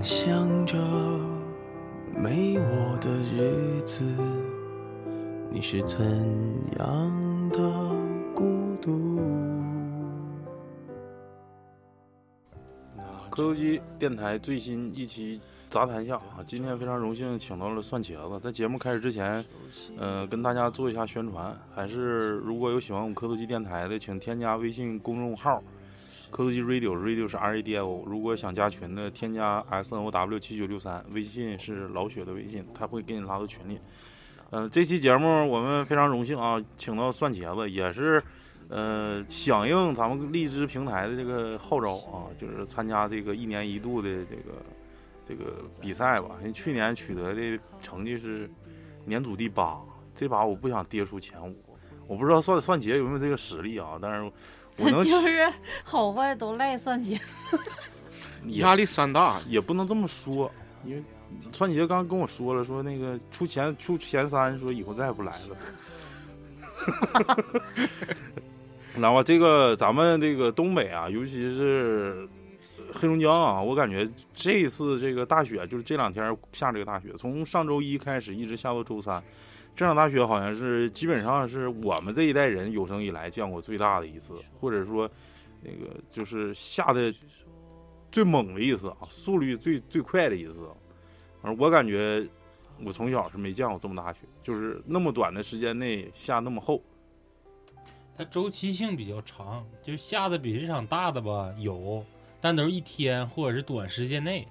想象着没我的日子，你是怎样的孤独？科游机电台最新一期杂谈下啊，今天非常荣幸请到了蒜茄子。在节目开始之前，呃，跟大家做一下宣传，还是如果有喜欢我们科头机电台的，请添加微信公众号“科斯基 radio”，radio 是 R A D I O。如果想加群的，添加 S N O W 七九六三，微信是老雪的微信，他会给你拉到群里。嗯、这期节目我们非常荣幸啊，请到蒜茄子，也是。呃，响应咱们荔枝平台的这个号召啊，就是参加这个一年一度的这个这个比赛吧。因为去年取得的成绩是年组第八，这把我不想跌出前五。我不知道蒜蒜姐有没有这个实力啊，但是我就是好坏都赖算姐。也压力山大，也不能这么说，因为蒜姐刚刚跟我说了，说那个出前出前三，说以后再也不来了。然后这个咱们这个东北啊，尤其是黑龙江啊，我感觉这次这个大雪，就是这两天下这个大雪，从上周一开始一直下到周三，这场大雪好像是基本上是我们这一代人有生以来见过最大的一次，或者说那个就是下的最猛的一次啊，速率最最快的一次。而我感觉我从小是没见过这么大雪，就是那么短的时间内下那么厚。它周期性比较长，就下的比这场大的吧有，但都是一天或者是短时间内，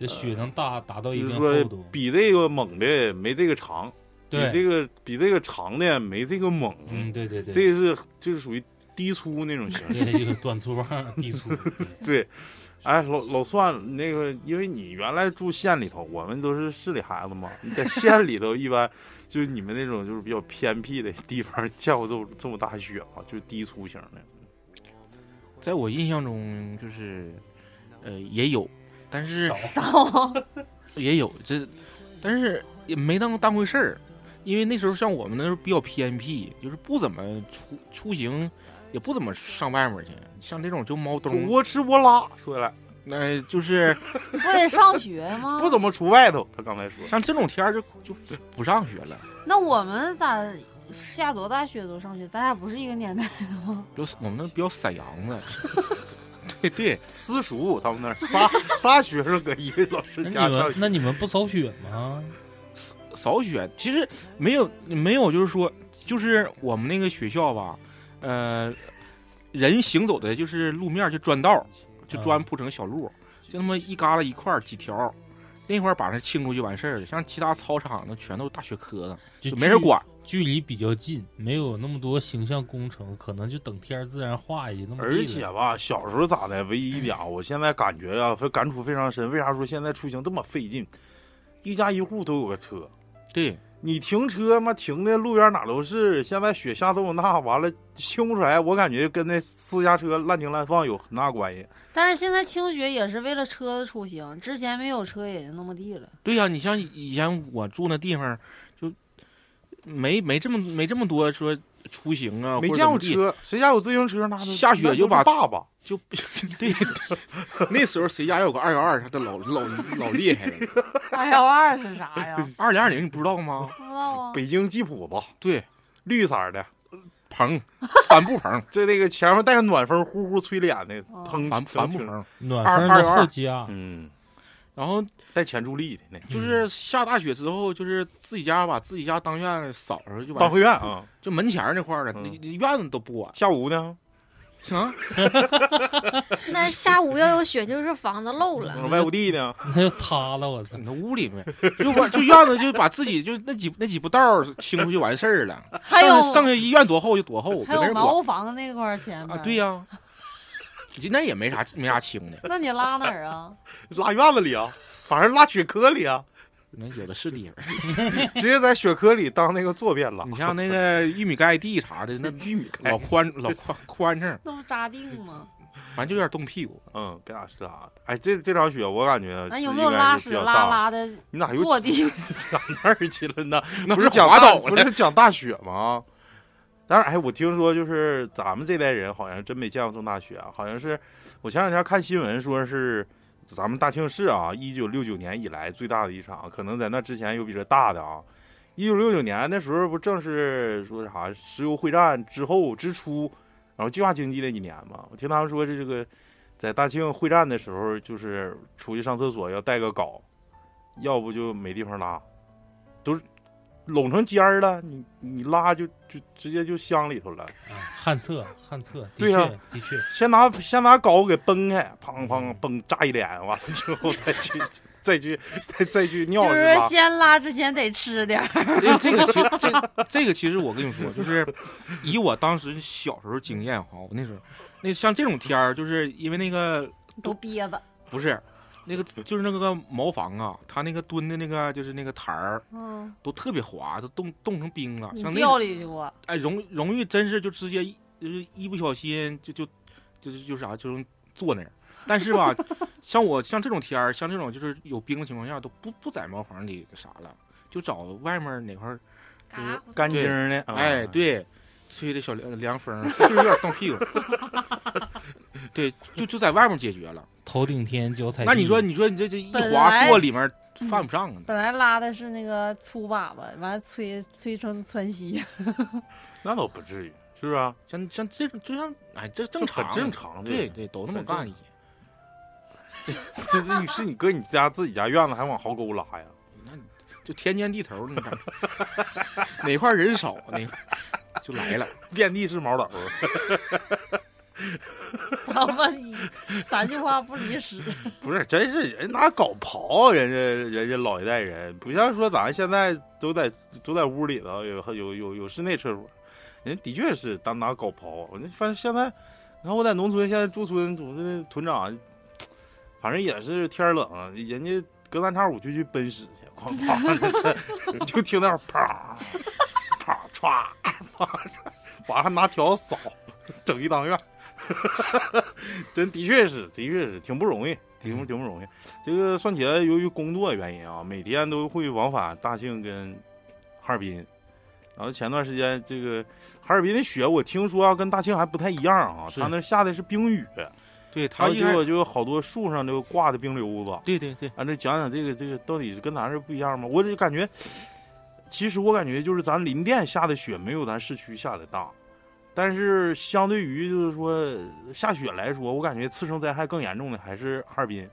这雪能大达到一就是说定厚度。比这个猛的没这个长，比，这个比这个长的没这个猛。嗯，对对对，这个是就是属于低粗那种形式。对这个短粗棒低粗，对 对，哎，老老算，那个，因为你原来住县里头，我们都是市里孩子嘛。你 在县里头，一般就是你们那种就是比较偏僻的地方，见过这么这么大雪吗？就是低粗型的。在我印象中就是，呃，也有，但是少，也有这，但是也没当当回事儿，因为那时候像我们那时候比较偏僻，就是不怎么出出行，也不怎么上外面去，像这种就猫就冬，窝吃窝拉，说来那、就是不得上学吗？不怎么出外头。他刚才说，像这种天儿就就不上学了。那我们咋下多大雪都上学？咱俩不是一个年代的吗？比较我们那比较散养的，对对，私塾他们那儿仨仨学生搁一个老师家上学，你们那你们不扫雪吗？扫雪其实没有没有，就是说，就是我们那个学校吧，呃，人行走的就是路面就砖道，就砖啊铺成小路，就那么一旮旯一块儿几条，那块儿把它清出去完事儿了。像其他操场那全都是大雪壳子，就就没人管。距离比较近，没有那么多形象工程，可能就等天儿自然化下去那么。而且吧，小时候咋的？唯一一点啊，我现在感觉啊，非感触非常深。为啥说现在出行这么费劲？一家一户都有个车，对，你停车嘛，停的路边哪都是。现在雪下这么大，完了清不出来，我感觉跟那私家车乱停乱放有很大关系。但是现在清雪也是为了车子出行，之前没有车也就那么地了。对呀、你像以前我住那地方，就没没这么没这么多说出行啊，没见过车，谁家有自行车那都下雪就把爸爸。就对，那时候谁家有个二幺二，他都老老老厉害了。二幺二是啥呀？二零二零你不知道吗？不知道啊。北京吉普吧，对，绿色的，棚，帆布棚，就那个前面带个暖风，呼呼吹脸的，哦腾帆帆布棚。暖风的二二幺二后加，嗯，然后带前助力的那就是下大雪之后，就是自己家把自己家当院扫上就当完，会院啊。就门前那块儿的，嗯那那院子都不管。下午呢，行 那下午要有雪，就是房子漏了。外屋地呢，那就塌了，我操！那屋里面就把就院子就把自己就那几那几步道儿清出去完事儿了。还有剩下剩下一院多厚就多厚，还有茅房那块儿前面啊。对呀，那也没啥没啥清的，那你拉哪儿啊？拉院子里啊，反正拉雪坑里啊，那有的是地方。直接在雪坑里当那个坐便拉。你像那个 玉米盖地啥的，那玉米盖老宽老宽宽敞。那不扎腚吗？反正就有点冻屁股。嗯，别打湿啊。哎，这这场雪我感觉那有没有拉屎？拉拉的你咋又坐地？讲那儿去了呢？那不是讲大滑倒了，不是讲大雪吗？但是哎，我听说就是咱们这代人好像真没见过这么大雪啊，好像是我前两天看新闻说是咱们大庆市啊，一九六九年以来最大的一场，可能在那之前有比这大的啊。一九六九年那时候不正是说啥石油会战之后之初，然后计划经济那几年嘛。我听他们说是这个在大庆会战的时候，就是出去上厕所要带个镐，要不就没地方拉，都是拢成尖儿了，你你拉就就直接就箱里头了。啊旱厕旱厕，对呀确的确，先拿先拿镐给崩开，砰砰崩炸一脸，完了之后再去再去再再去尿就是？先拉之前得吃点儿。这这个其实这这个其实我跟你说，就是以我当时小时候经验哈，我那时候那像这种天儿，就是因为那个都憋着。不是那个就是那个茅房啊，它那个蹲的那个就是那个台儿嗯，都特别滑，都冻冻成冰了。你像那掉里去过？哎容容易真是就直接一就是一不小心就就就是就啥就能坐那儿。但是吧，像我像这种天儿，像这种就是有冰的情况下，都不不在茅房里啥了，就找外面哪块儿就是干净的，啊哎，，对，吹的小凉凉风，就是有点冻屁股。对，就就在外面解决了。头顶天脚踩地。那你说，你说你这这一滑坐里面犯不上啊？本来拉的是那个粗粑粑，完了吹吹成窜稀。那倒不至于，是不是啊？像像这种，就像哎，这正常，很正常的对对，都那么干一些。这是你是你搁你家自己家院子还往壕沟拉呀？那就天尖地头，你看哪块人少哪就来了。遍地是毛斗，他们一三句话不离十。不是，真是人拿镐刨，人家人家老一代人不像说咱现在都在都在屋里头有有有有室内厕所，人的确是单拿镐刨。我那反正现在，你看我在农村，现在驻村，我那屯长，反正也是天冷，人家隔三差五就去奔屎去，哐哐，就听那啪啪歘 啪歘，完了拿条扫，整一当院。真的确是，的确是挺不容易，挺挺不容易。这个算起来由于工作原因啊，每天都会往返大庆跟哈尔滨。然后前段时间，这个哈尔滨的雪，我听说啊，跟大庆还不太一样啊，是他那下的是冰雨，对他一果就有好多树上就挂的冰溜子。对对对，俺这讲讲这个这个到底是跟咱这不一样吗？我就感觉，其实我感觉就是咱林甸下的雪没有咱市区下的大，但是相对于就是说下雪来说，我感觉次生灾害更严重的还是哈尔滨，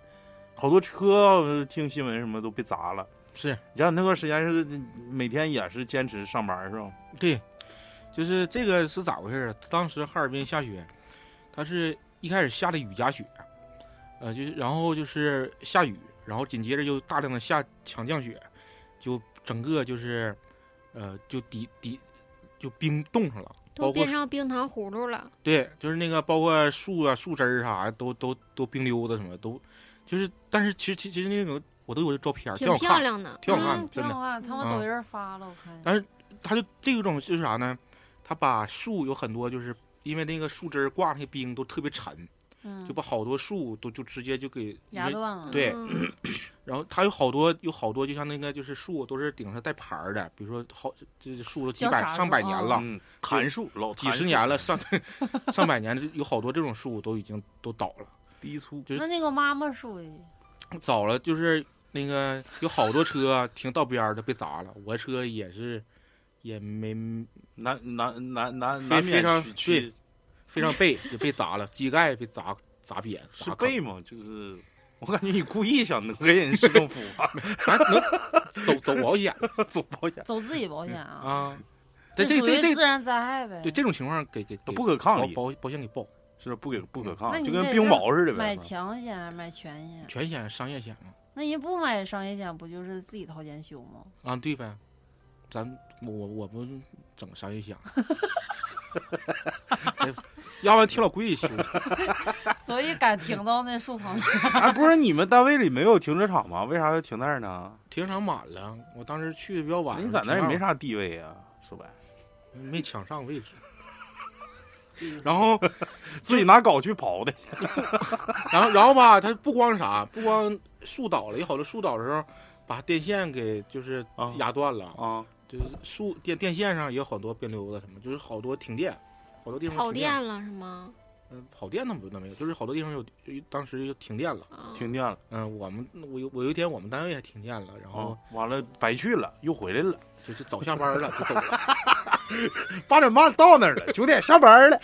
好多车呃听新闻什么都被砸了。是你像那段时间是每天也是坚持上班是吧？对，就是这个是咋回事？当时哈尔滨下雪，它是一开始下的雨夹雪，呃，就是然后就是下雨，然后紧接着就大量的下强降雪，就整个就是，呃，就底底就冰冻上了，包括都变成冰糖葫芦了。对，就是那个包括树啊、树枝儿啥都都都冰溜子什么都，就是但是其实其其实那种我都有这照片，挺好看，漂亮的，挺好看的，嗯，真的。挺好看，他们嗯抖音发了，我看。但是它就这种就是啥呢？它把树有很多就是因为那个树枝儿挂那些冰都特别沉，嗯，就把好多树都就直接就给压断了。对嗯 然后它有好多有好多就像那个就是树都是顶上带牌儿的，比如说好这这树都几百上百年了，嗯，檀树老几十年了，上 上百年，有好多这种树都已经都倒了。低粗，就是那那个妈妈树，早了就是那个有好多车停道边儿的被砸了，我车也是也没难难难难非难非常去。去对非常背也被砸了，机盖被砸砸扁，是背吗？就是我感觉你故意想讹人市政府啊，啊能走走保险 走保险走自己保险啊。啊？这这这这这于自然灾害呗。对这种情况给给都不可抗力，保保保险给报是不给不可抗就跟冰雹似的呗。买强险还是买全险？全险商业险嘛那人不买商业险，不就是自己掏钱修吗？啊对呗，咱我我我不整商业险，这要不然挺老贵修的。所以敢停到那树旁边。哎，不是你们单位里没有停车场吗？为啥要停那儿呢？停车场满了，我当时去的比较晚，你在那儿也没啥地位啊，说白。没抢上位置。然后自己拿镐去刨的。然后然后吧，他不光啥，不光树倒了，有好多树倒的时候，把电线给就是啊压断了，啊，就是树电电线上也有好多边溜子什么，就是好多停电，好多地方跑停电，了是吗？嗯，跑电那不那没有，就是好多地方有当时就停电了。啊，停电了嗯，我们我有我有一天我们单位还停电了，然啊后，完了白去了，又回来了。就是早下班了就走了，八点半到那儿了，九点下班了。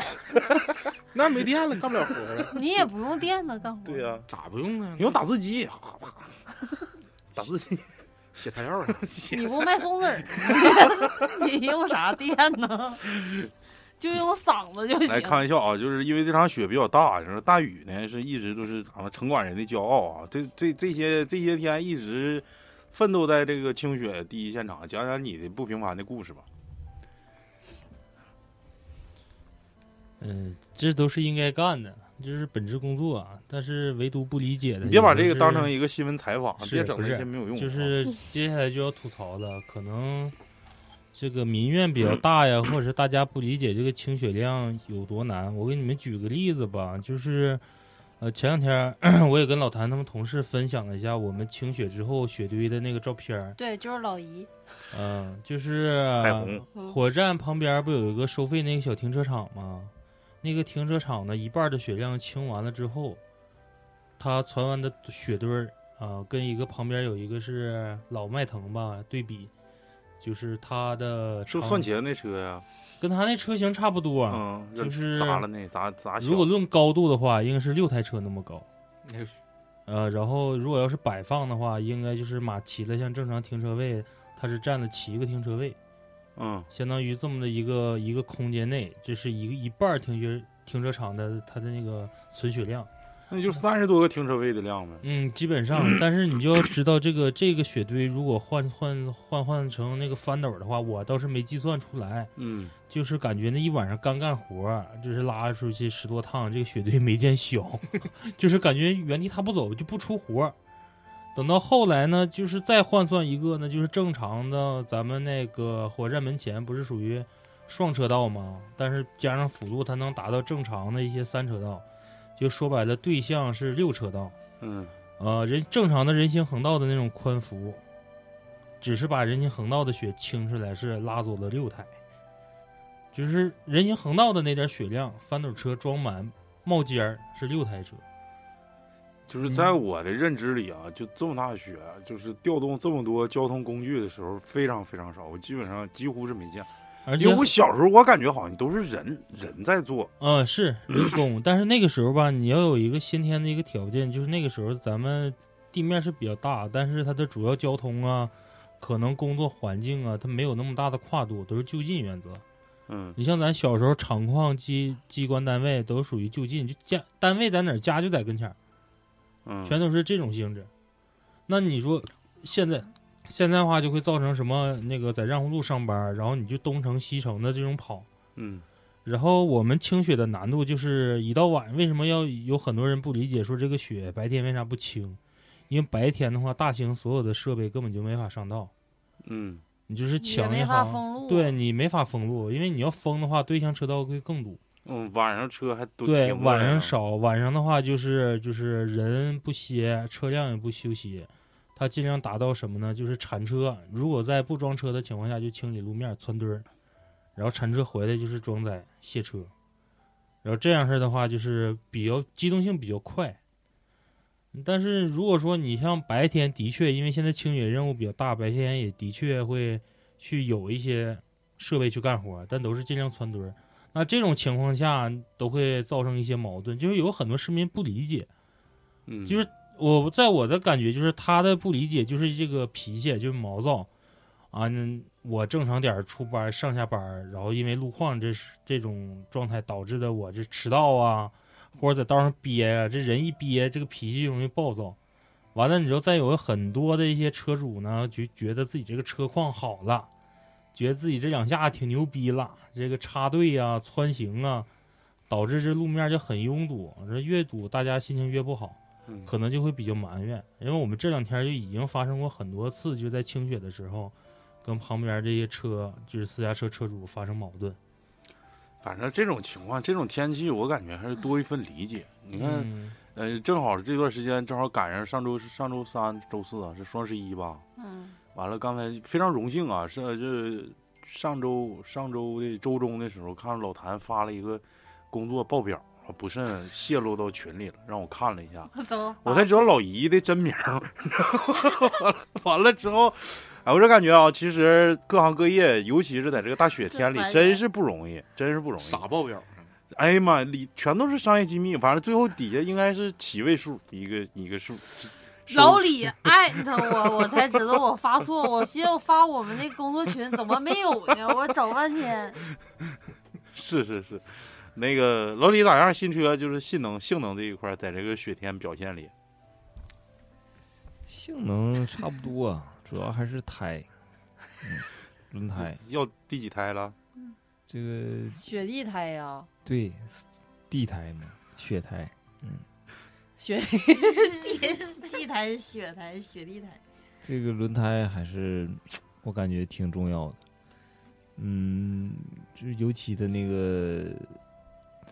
那没电了干不了活了，你也不用电呢，干活。对呀、咋不用呢？你用打字机，啪啪打字机。写材料上，你不卖松子儿，你用啥电呢？就用嗓子就行来。开玩笑啊，就是因为这场雪比较大，然后大雨呢是一直都是咱们城管人的骄傲啊。这这这些这些天一直奋斗在这个清雪第一现场，讲讲你的不平凡的故事吧。嗯，这都是应该干的，这是本职工作啊。但是唯独不理解的，你别把这个当成一个新闻采访，是别整这些没有用。就是接下来就要吐槽的，可能这个民怨比较大呀，或者是大家不理解这个清雪量有多难。我给你们举个例子吧，就是呃前两天 我也跟老谭他们同事分享了一下我们清雪之后雪堆的那个照片儿，对，就是老姨。嗯、就是彩虹，火站旁边不有一个收费那个小停车场吗？那个停车场呢，一半的雪量清完了之后，它传完的雪堆儿啊，跟一个旁边有一个是老迈腾吧对比，就是它的是不是长算茄那车呀？跟他那车型差不多。嗯，就是砸了那砸砸。如果论高度的话，应该是六台车那么高。那个呃，然后如果要是摆放的话，应该就是马骑的像正常停车位，它是占了七个停车位。嗯相当于这么的一个一个空间内，这是一个一半儿停车停车场的它的那个存雪量，那就三十多个停车位的量呗。嗯，基本上，但是你就要知道这个这个雪堆如果换换换换成那个翻斗的话，我倒是没计算出来，嗯，就是感觉那一晚上干干活，就是拉出去十多趟，这个雪堆没见小，就是感觉原地踏步走就不出活。等到后来呢，就是再换算一个呢，就是正常的，咱们那个火车站门前不是属于双车道吗？但是加上辅路，它能达到正常的一些三车道，就说白了，对向是六车道。嗯，呃，人正常的人行横道的那种宽幅，只是把人行横道的雪清出来，是拉走了六台。就是人行横道的那点雪量，翻斗车装满冒尖儿是六台车。就是在我的认知里啊，就这么大的雪，就是调动这么多交通工具的时候，非常非常少，我基本上几乎是没见。而且因为我小时候我感觉好像都是人人在做，呃，是人工，但是那个时候吧，你要有一个先天的一个条件，就是那个时候咱们地面是比较大，但是它的主要交通啊，可能工作环境啊，它没有那么大的跨度，都是就近原则。嗯你像咱小时候厂矿机机关单位都属于就近，就家单位在哪儿，家就在跟前儿，嗯，全都是这种性质。那你说现在现在的话就会造成什么？那个在让胡路上班，然后你就东城西城的这种跑，嗯然后我们清雪的难度就是一到晚，为什么要有很多人不理解说这个雪白天为啥不清？因为白天的话，大兴所有的设备根本就没法上道，嗯你就是也没抢也好，法封路。对你没法封路，因为你要封的话，对向车道会更堵。嗯，晚上车还都对，晚上少，晚上的话就是就是人不歇，车辆也不休息，它尽量达到什么呢？就是铲车，如果在不装车的情况下，就清理路面、窜堆儿，然后铲车回来就是装载卸车，然后这样式儿的话就是比较机动性比较快。但是如果说你像白天，的确因为现在清雪任务比较大，白天也的确会去有一些设备去干活，但都是尽量窜堆儿。那这种情况下都会造成一些矛盾，就是有很多市民不理解。嗯，就是我在我的感觉，就是他的不理解就是这个脾气，就是毛躁啊。嗯我正常点出班上下班，然后因为路况这是这种状态导致的我这迟到啊，或者在道上憋呀、这人一憋，这个脾气容易暴躁。完了，你知道再有很多的一些车主呢，就觉得自己这个车况好了，觉得自己这两下挺牛逼了，这个插队呀、穿行啊，导致这路面就很拥堵，这越堵大家心情越不好。嗯可能就会比较埋怨，因为我们这两天就已经发生过很多次，就在清雪的时候，跟旁边这些车就是私家车车主发生矛盾。反正这种情况，这种天气，我感觉还是多一份理解。你看，嗯呃，正好这段时间正好赶上上周是上周三、周四啊，是双十一吧？嗯，完了，刚才非常荣幸啊，是这上周上周的周中的时候，看到老谭发了一个工作报表，不慎泄露到群里了，让我看了一下，我才知道老姨的真名。完了之后，哎，我这感觉啊，其实各行各业，尤其是在这个大雪天里真，是不容易，真是不容易。傻报表，哎呀妈，里全都是商业机密，反正最后底下应该是七位数一个一个数。老李艾特我，我才知道我发错。我寻思我发我们那工作群怎么没有呢？我找半天。是是是，那个老李咋样？新车就是性能性能这一块，在这个雪天表现里，性能差不多，啊主要还是胎，嗯，轮胎要第几胎了？这个雪地胎呀，对地胎嘛，雪胎，嗯雪 地地胎、雪胎、雪地胎。这个轮胎还是我感觉挺重要的，嗯，就是尤其的那个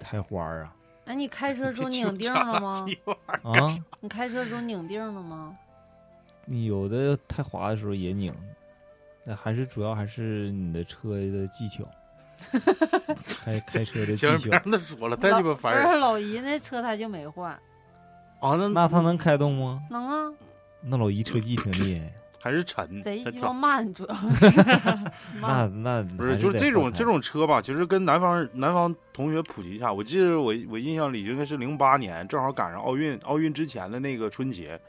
胎花儿啊哎，你开车 时候拧腚了吗？啊，你开车时候拧腚了吗？你有的太滑的时候也拧，那还是主要还是你的车的技巧，开开车的技巧，别巧。让他说了，太鸡巴烦不人是老姨那车胎就没换，啊！那那他能开动吗？能啊，那老姨车技挺厉害，还是沉，贼鸡巴慢，主要是 那慢。那不是，就是这种这种车吧，其实跟南方南方同学普及一下。我记得我我印象里应该是零八年，正好赶上奥运奥运之前的那个春节，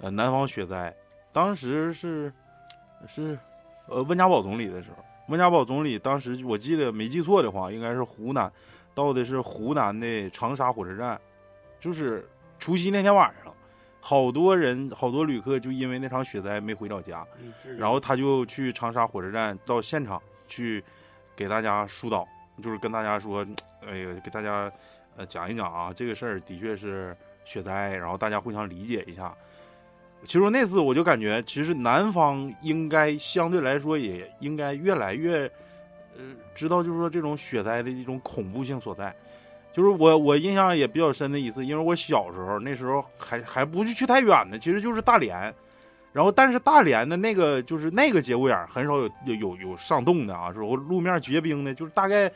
呃，南方雪灾，当时是是呃温家宝总理的时候，温家宝总理当时我记得没记错的话，应该是湖南到的是湖南的长沙火车站，就是除夕那天晚上，好多人好多旅客就因为那场雪灾没回老家。然后他就去长沙火车站到现场去给大家疏导，就是跟大家说，哎呀，给大家呃讲一讲啊，这个事儿的确是雪灾，然后大家互相理解一下。其实那次我就感觉，其实南方应该相对来说也应该越来越，呃，知道就是说这种雪灾的一种恐怖性所在。就是我我印象也比较深的一次，因为我小时候那时候还还不去去太远呢，其实就是大连，然后但是大连的那个就是那个节骨眼很少有有有有上冻的啊，之后路面结冰的，就是大概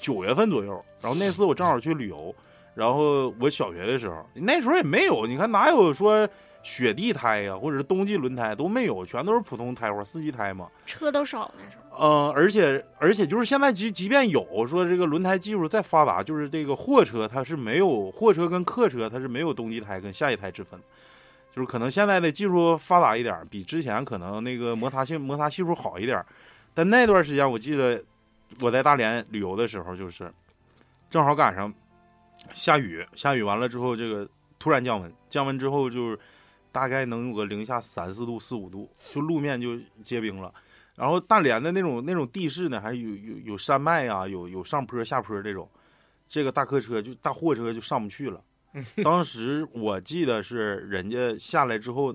九月份左右。然后那次我正好去旅游，然后我小学的时候，那时候也没有，你看哪有说雪地胎呀、或者是冬季轮胎都没有，全都是普通胎花四季胎嘛。车都少那时候。嗯，而且而且就是现在即即便有说这个轮胎技术再发达，就是这个货车它是没有货车跟客车它是没有冬季胎跟夏季胎之分，就是可能现在的技术发达一点，比之前可能那个摩擦性摩擦系数好一点，但那段时间我记得我在大连旅游的时候，就是正好赶上下雨，下雨完了之后，这个突然降温，降温之后就是大概能有个零下三四度、四五度，就路面就结冰了。然后大连的那种那种地势呢，还有有有山脉啊，有有上坡下坡这种，这个大客车就大货车就上不去了。当时我记得是人家下来之后，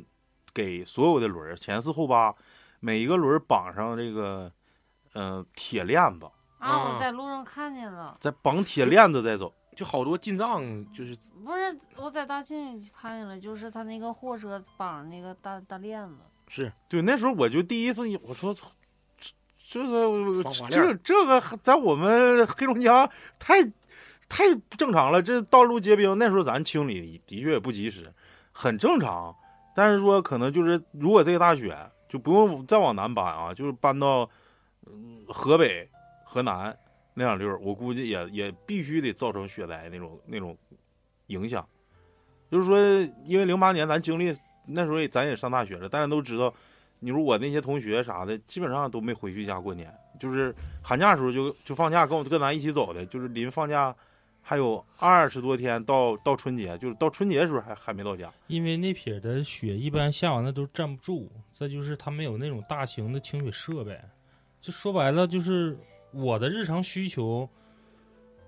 给所有的轮儿前四后八，每一个轮儿绑上这个呃铁链子，啊，我在路上看见了，在绑铁链子再走。就好多进藏就是不是我在大庆看见了，就是他那个货车绑那个大大链子，是。对，那时候我就第一次，我说操，这这个这这个在我们黑龙江太太不正常了。这道路结冰，那时候咱清理的确也不及时，很正常。但是说可能就是如果这个大雪就不用再往南搬啊，就是搬到嗯河北、河南那两溜儿，我估计也也必须得造成雪灾那种那种影响。就是说，因为零八年咱经历那时候也咱也上大学了，大家都知道，你说我那些同学啥的，基本上都没回去家过年，就是寒假的时候就就放假，跟我跟咱一起走的，就是临放假还有二十多天到到春节，就是到春节的时候还还没到家。因为那撇的雪一般下完了都站不住，再就是他没有那种大型的清雪设备，就说白了就是我的日常需求，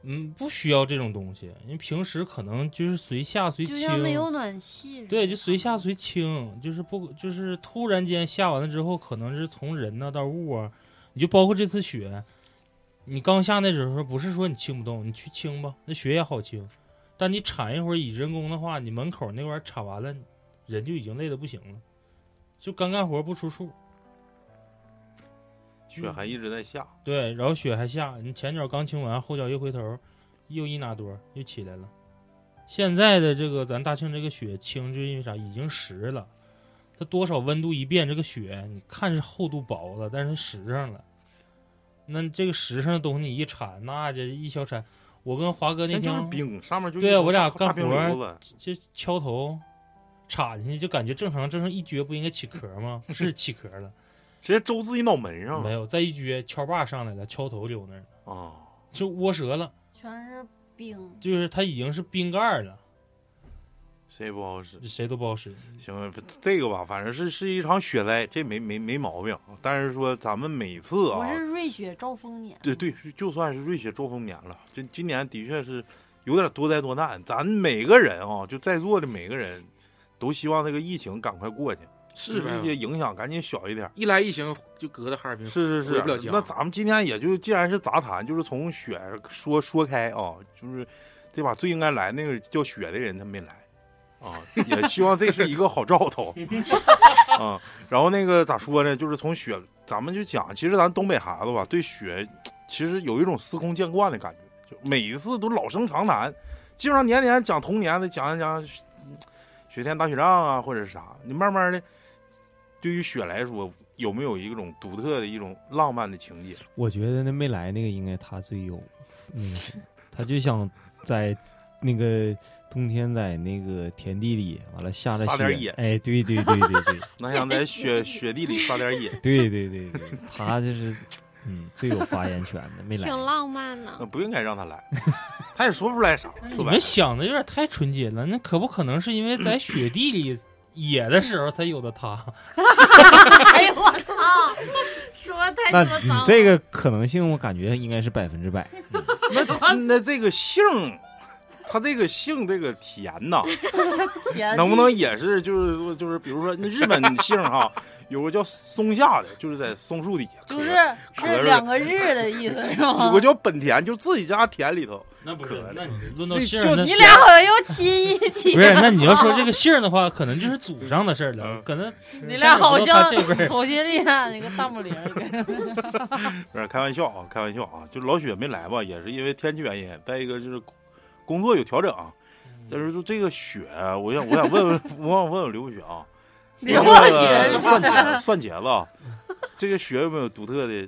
嗯，不需要这种东西，因为平时可能就是随下随清，就像没有暖气。对，就随下随清，就是不就是突然间下完了之后，可能是从人呐到物啊，你就包括这次雪，你刚下那时候不是说你清不动，你去清吧，那雪也好清，但你铲一会儿以人工的话，你门口那块铲完了，人就已经累得不行了，就干干活不出数。雪还一直在下，对，然后雪还下，你前脚刚清完，后脚一回头，又一拿多又起来了。现在的这个咱大庆这个雪清，就因为啥？已经实了，它多少温度一变，这个雪你看是厚度薄了，但是实上了。那这个实上的东西你一铲，那这一小铲，我跟华哥那天就是天冰，上面就对啊我俩干活儿瘤子，这敲头铲进去，就感觉正常正常一撅，不应该起壳吗？是起壳了，直接周自己脑门上了没有再一撅，敲把上来了，敲头留那儿，啊！就窝折了。全是冰，就是它已经是冰盖儿了，谁也不好使。谁都不好使。行，这个吧，反正是是一场雪灾，这没没没毛病。但是说咱们每次不啊，是瑞雪兆丰年。对对，是就算是瑞雪兆丰年了，这今年的确是有点多灾多难。咱每个人啊，就在座的每个人，都希望这个疫情赶快过去，是呗这些影响赶紧小一点。一来疫情就搁在哈尔滨，是是是，回不了家那咱们今天也就既然是杂谈，就是从雪说说开啊，就是对吧？最应该来那个叫雪的人他没来啊，也希望这是一个好兆头 啊。然后那个咋说呢？就是从雪，咱们就讲，其实咱东北孩子吧，对雪其实有一种司空见惯的感觉，就每一次都老生常谈，基本上年年讲童年的，讲一讲雪天打雪仗啊，或者是啥。你慢慢的，对于雪来说，有没有一种独特的一种浪漫的情节？我觉得那没来那个应该他最有那个，他就想在那个冬天在那个田地里，完了下了雪撒点野，哎，对对对对对 那想在雪雪地里撒点野，对对对对，他就是嗯最有发言权的，没来挺。浪漫的那。不应该让他来，他也说不出来啥。你们说白了，想的有点太纯洁了，那可不可能是因为在雪地里野的时候才有的他？哎呦我操！说太那说脏了。你这个可能性，我感觉应该是百分之百。那那这个姓，他这个姓这个田呐，天能不能也是就是说就是比如说那日本姓哈，有个叫松下的，就是在松树底下，就是是是两个日的意思是吗有？个叫本田，就自己家田里头，那不可是，那你论到姓儿，你你俩好像又亲一起。不是？那你要说这个姓儿的话，可能就是祖上的事儿了，嗯可能你俩好像同心恋那个大拇铃儿跟。不是开玩笑啊，开玩笑啊，就老雪没来吧，也是因为天气原因，再一个就是工作有调整。但是就这个雪，我想我想问问我想问问刘雪啊，刘那雪个蒜茄子蒜茄子啊，这个雪有没有独特的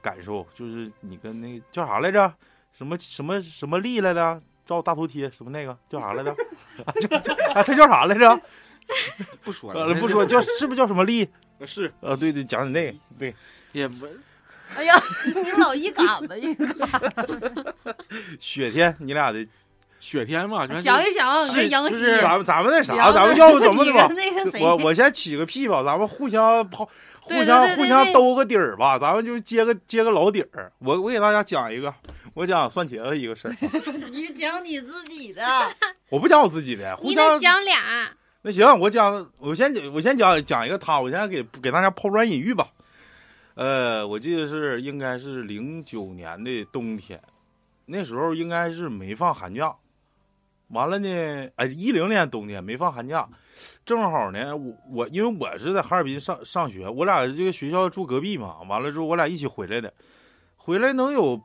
感受？就是你跟那个叫啥来着？什么什么什么力来的？照大头贴什么那个叫啥来着？啊，这这啊，他叫啥来着？不说了，呃，不说叫是不是叫什么力？是啊，对对，讲讲那个，对，也不哎呀，你老一杆子一个。雪天你俩的，雪天嘛，想一想，是跟杨希，就是咱们咱们那啥，咱们要不 怎么的吧我我先起个屁吧，咱们互相抛，互相互相兜个底儿吧，咱们就接个接个老底儿。我我给大家讲一个，我讲蒜茄子一个事儿，你讲你自己的，我不讲我自己的，互你相得讲俩，那行，我讲，我先我先讲讲一个他，我先给给大家抛砖引玉吧。呃，我记得是应该是零九年的冬天，那时候应该是没放寒假。完了呢，哎，一零年冬天没放寒假，正好呢，我我因为我是在哈尔滨上上学，我俩这个学校住隔壁嘛。完了之后，我俩一起回来的，回来能有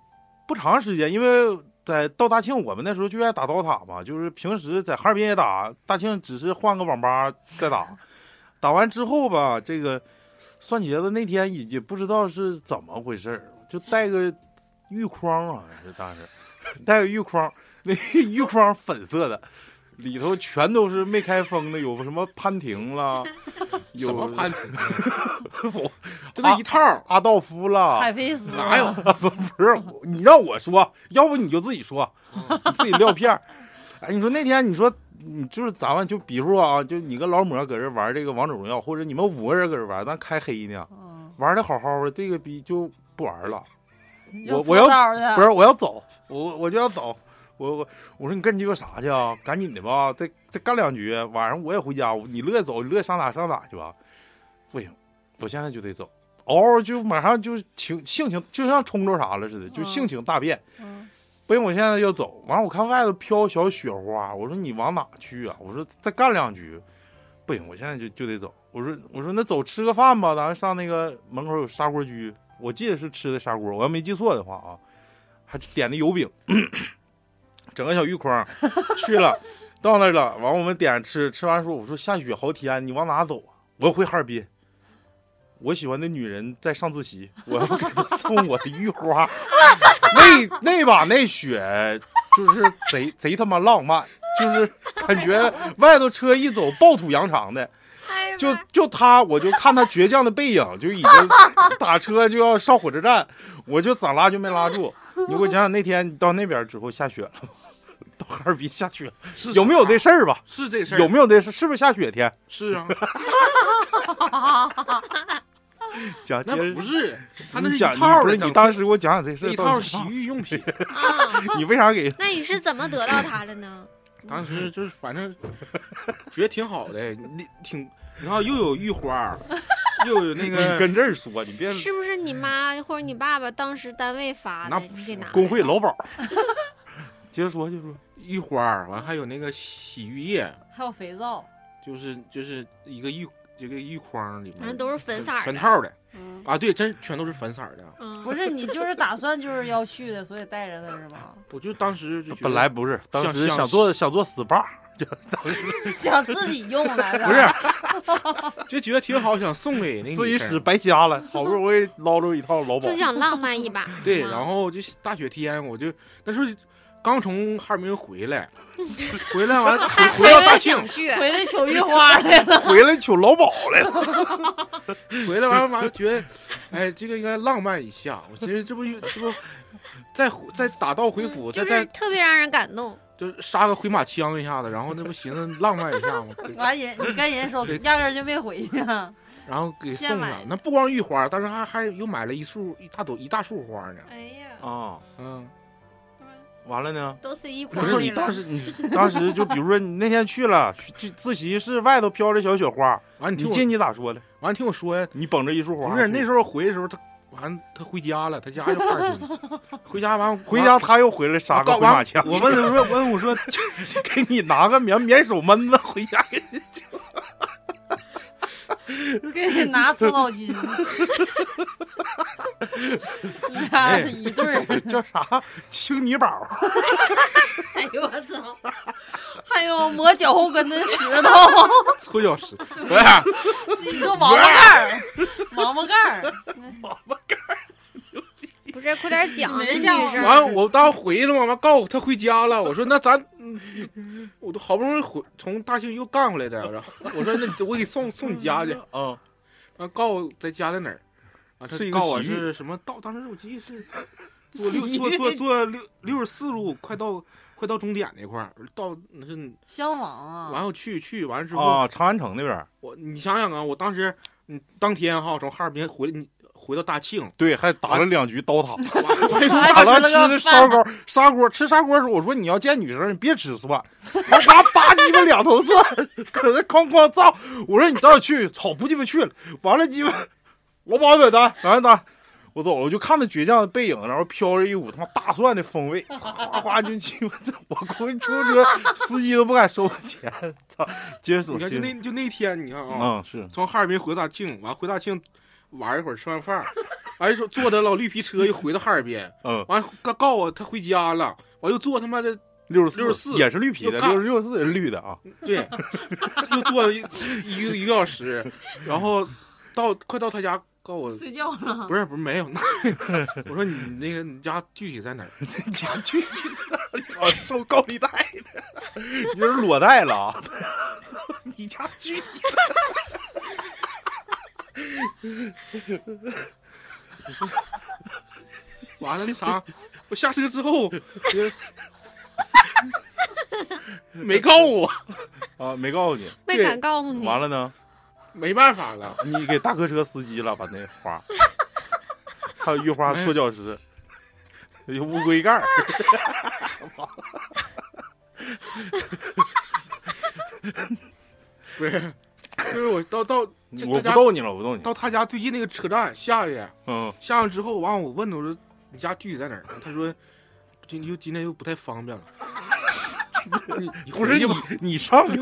不长时间，因为在到大庆，我们那时候就爱打刀塔嘛，就是平时在哈尔滨也打，大庆只是换个网吧再打。打完之后吧，这个蒜茄子那天也也不知道是怎么回事，就带个浴筐啊，是当时带个浴筐，那浴筐粉色的，里头全都是没开封的，有什么潘婷了，有什么潘婷，我 就那一套儿，阿道夫了，海飞丝哪有？不不是你让我说，要不你就自己说，你自己撂片儿。哎，你说那天你说你就是咱们就比如说啊，就你跟老母搁这玩这个王者荣耀，或者你们五个人搁这玩，咱开黑呢，嗯玩的好好的，这个逼就不玩了。我我要不是我要走，我我就要走。我我我说你干鸡巴啥去啊？赶紧的吧，再再干两局，晚上我也回家。你乐意走，你乐意上哪上哪去吧。不行，我现在就得走。嗷就马上就情性情就像冲着啥了似的，就嗯性情大变。嗯不行，我现在要走。完了，我看外头飘小雪花，我说你往哪去啊？我说再干两局。不行，我现在就就得走。我说我说那走吃个饭吧，咱上那个门口有砂锅居，我记得是吃的砂锅，我要没记错的话啊，还点的油饼，整个小浴筐去了，到那儿了，完我们点吃，吃完说我说下雪好天，你往哪走啊？我要回哈尔滨。我喜欢的女人在上自习，我要给她送我的玉花。那那把那雪就是贼贼他妈浪漫，就是感觉外头车一走暴土扬长的，就就他，我就看他倔强的背影，就已经 打车就要上火车站，我就咋拉就没拉住。你给我讲讲那天你到那边之后下雪了吗？到哈尔滨下雪，是有没有这事儿吧？是这事儿？有没有这事？是不是下雪天？是啊，讲那不是，他那是一，套的，不是你当时给我讲讲这事儿，一套洗浴用品。啊！你为啥给？那你是怎么得到它的呢？当时就是反正觉得挺好的，你挺，然后又有浴花，又有那个你个跟这儿说，你别是不是你妈或者你爸爸当时单位发的？你给拿工会劳保。接着说，接着说。玉花，完还有那个洗浴液，还有肥皂，就是就是一个浴这个浴筐里面反正都是粉色儿的全套的嗯，啊，对，真全都是粉色儿的。嗯，不是你就是打算就是要去的，所以带着的是吗？我就当时就觉得本来不是，当时想想做想做 SPA，想自己用来的，不是，就觉得挺好，想送给那个自己使。白瞎了，好不容易捞着一套劳保就。想浪漫一把。对，嗯然后就大雪天，我就那时候刚从哈尔滨回来，回来完了 回回回来到大庆，去，回来求玉花来了。回来取劳保来了，回来完了完了，觉得，哎，这个应该浪漫一下。我寻思这不这不再再打道回府，再就是再特别让人感动。就杀个回马枪一下子，然后那不寻思浪漫一下吗？给完人，你跟人说，压根儿就没回去。然后给送上。那不光玉花，但是还还又买了一束一大朵一大束花呢。哎呀，啊，嗯，完了呢？都是一不是你当。时 你当时就比如说你那天去了，去自习室外头飘着小雪花，完你听，你进去咋说的？完你听我说呀，你捧着一束花，不是那时候回的时候，他完他回家了，他家就哈尔滨，回家完回家他又回来杀个回马枪，我问他说，问我说，给你拿个棉棉手闷子回家给你 给你拿搓澡巾，你 看 一对儿，叫啥？青泥宝，哎呦我操！还有磨脚后跟的石头，搓脚石，不是，你说王八盖儿，王八盖儿，不是，快点讲，这女生完了我当时回了嘛，完告诉他回家了，我说那咱，嗯 我都好不容易回从大庆又干回来的，然后 我说那我给送送你家去，嗯，完告诉我在家在哪儿，啊，他告诉我是什么到，当时我记得是 坐六坐坐坐六六十四路，快到快到终点那块儿，到那是厢房啊，完后去去完之后，啊，长安城那边，我你想想啊，我当时你当天哈从哈尔滨回来，你回到大庆，对，还打了两局刀塔。完完还完了吃的烧烤，砂锅吃砂锅的时候，我说你要见女生，你别吃蒜，我嘎叭鸡巴两头蒜，搁那哐哐造。我说你到底去，操不鸡巴去了。完了鸡巴，老板买单，买单。我走了，我就看他倔强的背影，然后飘着一股他妈大蒜的风味，哗哗就鸡巴，这我估计出租车司机都不敢收我钱。操，接着走，你看就那就那天你看啊，嗯是，从哈尔滨回大庆，完回大庆玩一会儿，吃完饭，完说坐的老绿皮车又回到哈尔滨，嗯，完告告我他回家了，完又坐他妈的六十64也是绿皮的，又干。六十六四也是绿的啊。对，又坐了一一个一个小时，然后到快到他家，告我睡觉了，不是不是没有，我说你那个你家具体在哪儿？家具体在哪里？啊？收高利贷的，你这是裸贷了啊！你家具体 完了那啥，我下车之后，呃没告我，啊，没告诉你。没敢告诉你。完了呢，没办法了，你给大客车司机了，把那花，还有玉花搓脚石，有乌龟盖儿，不是，就是我到到我不逗你了，我不逗你。到他家最近那个车站下去，嗯，下完之后，完我问他我说你家具体在哪儿？他说今又今天又不太方便了。你你不是你你上六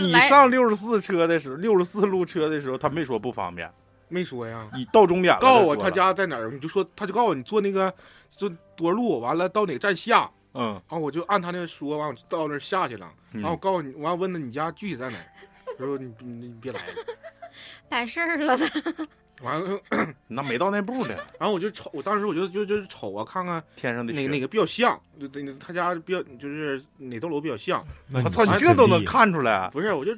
你上六十四车的时候，六十四路车的时候，他没说不方便。没说呀。你到终点了，告诉我他，家在哪儿，你就说他就告诉我你坐那个坐多少路，完了到哪个站下，嗯，然后我就按他那说，完我就到那儿下去了，嗯然后我告诉你，完问他你家具体在哪儿，他说你你你别来了，来事儿了的。完了，那没到那步呢。然后我就瞅，我当时我就就就是瞅啊，看看天上的雪哪哪个比较像，就那他家比较就是哪栋楼比较像，我操，你这都能看出来？不是我就。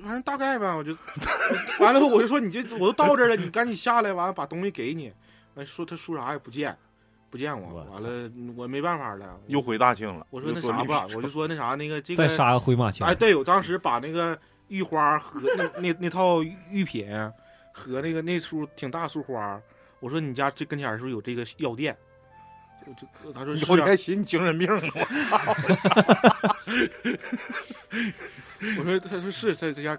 反正大概吧，我就 完了，我就说你这我都到这儿了，你赶紧下来，完了把东西给你。完说他说啥也不见，不见我，完了我没办法了，又回大庆了。我说那啥吧，我就说那啥那个这个，再杀个回马枪哎，，对我当时把那个玉花和那 那那套玉品和那个那束挺大束花，我说你家这跟前儿是不是有这个药店？就就 他说是啊有点寻精神病了。我说他说是在在家，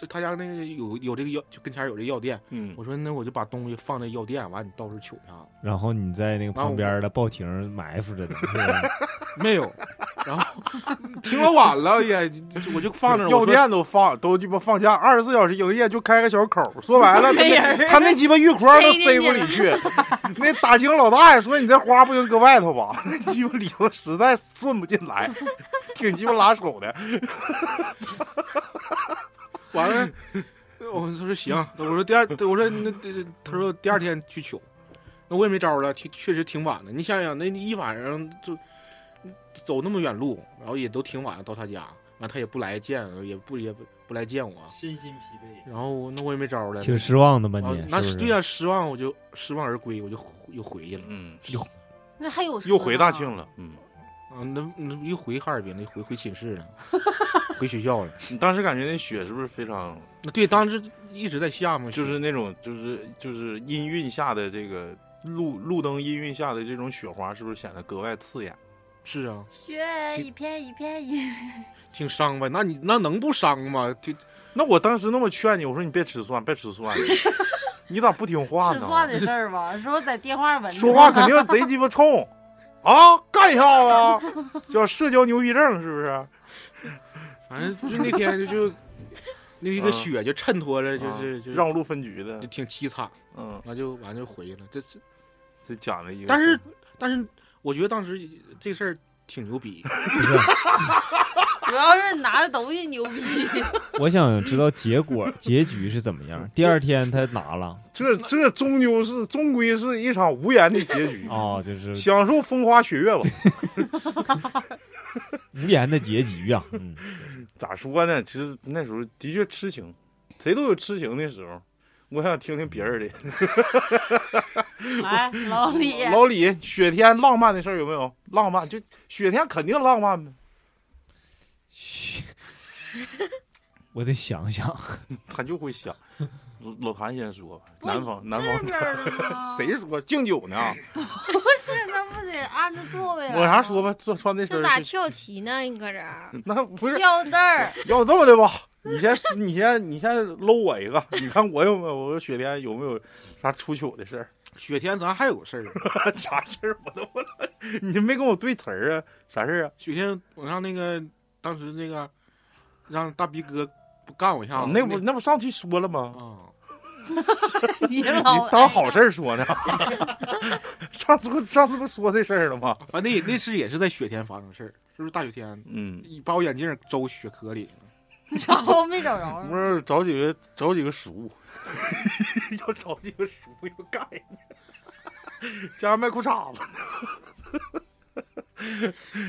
这他家那个有有这个药，就跟前有这药店。嗯，我说那我就把东西放在药店，完你到时候取一下子。然后你在那个旁边的报亭埋伏着呢，没有，然后 听了晚了也，我就放那儿。我说药店都放都鸡巴放假，二十四小时营业，就开个小口。说白了，他那鸡巴玉筐都塞不里去。那打更老大爷说：“你这花不行，搁外头吧。”那鸡巴里头实在顺不进来，挺鸡巴拉手的。完了，我他说行，我说第二，我说那那他说第二天去取，那我也没招了，挺确实挺晚的。你想想，那一晚上就走那么远路，然后也都挺晚到他家，完他也不来见，也不也不不来见我，身心疲惫。然后那我也没招了。挺失望的吧啊你？那对呀、失望我就失望而归，我就又回去了。嗯，又那还有又回大庆了。嗯，啊，那那又回哈尔滨了，回回寝室了，回学校了。你当时感觉那雪是不是非常，对，当时一直在下嘛，就是那种就是就是阴韵下的这个路路灯阴韵下的这种雪花，是不是显得格外刺眼？是啊，雪一片一片一片，挺伤吧？那你那能不伤吗？就 那我当时那么劝你，我说你别吃蒜，别吃蒜，你咋不听话呢？吃蒜的事儿吧？说在电话闻说话肯定贼鸡巴冲啊！干一下子，叫社交牛逼症是不是？反正就那天就就那一个嗯雪就衬托着，就是就让路分局的就，挺凄惨，嗯，完就完就回去了。这这，这讲了一个，但是但是我觉得当时这事儿挺牛逼，主要是拿的东西牛逼。我想知道结果结局是怎么样。第二天他拿了，这这终究是终归是一场无言的结局，哦，就是享受风花雪月吧。无言的结局啊。嗯，咋说呢？其实那时候的确痴情，谁都有痴情的时候。我想听听别人的。来，老李，老李，雪天浪漫的事儿有没有？浪漫就雪天肯定浪漫呗。我得想想。他就会想。老老谭先说南方南这方？谁说敬酒呢？不是，那不得按着座位来我啥说吧，穿穿这身儿这咋跳棋呢？你搁这儿？那不是要字儿，要这么的吧？你先，你先，你先搂我一个，你看我有没有？我说雪天有没有啥出糗的事儿？雪天咱还有事儿。啥事儿我都不知道，你没跟我对词儿啊？啥事儿啊？雪天我让那个当时那个让大逼哥不干我一下子，那不那不上期说了吗？啊，你当好事儿说呢？上次上次不说这事儿了吗？啊那那次也是在雪天发生事儿，是不是大雪天？嗯，一把我眼镜周雪壳里，然后没找着不，是找几个找几个熟，要找几个熟要干人家，加上卖裤衩子。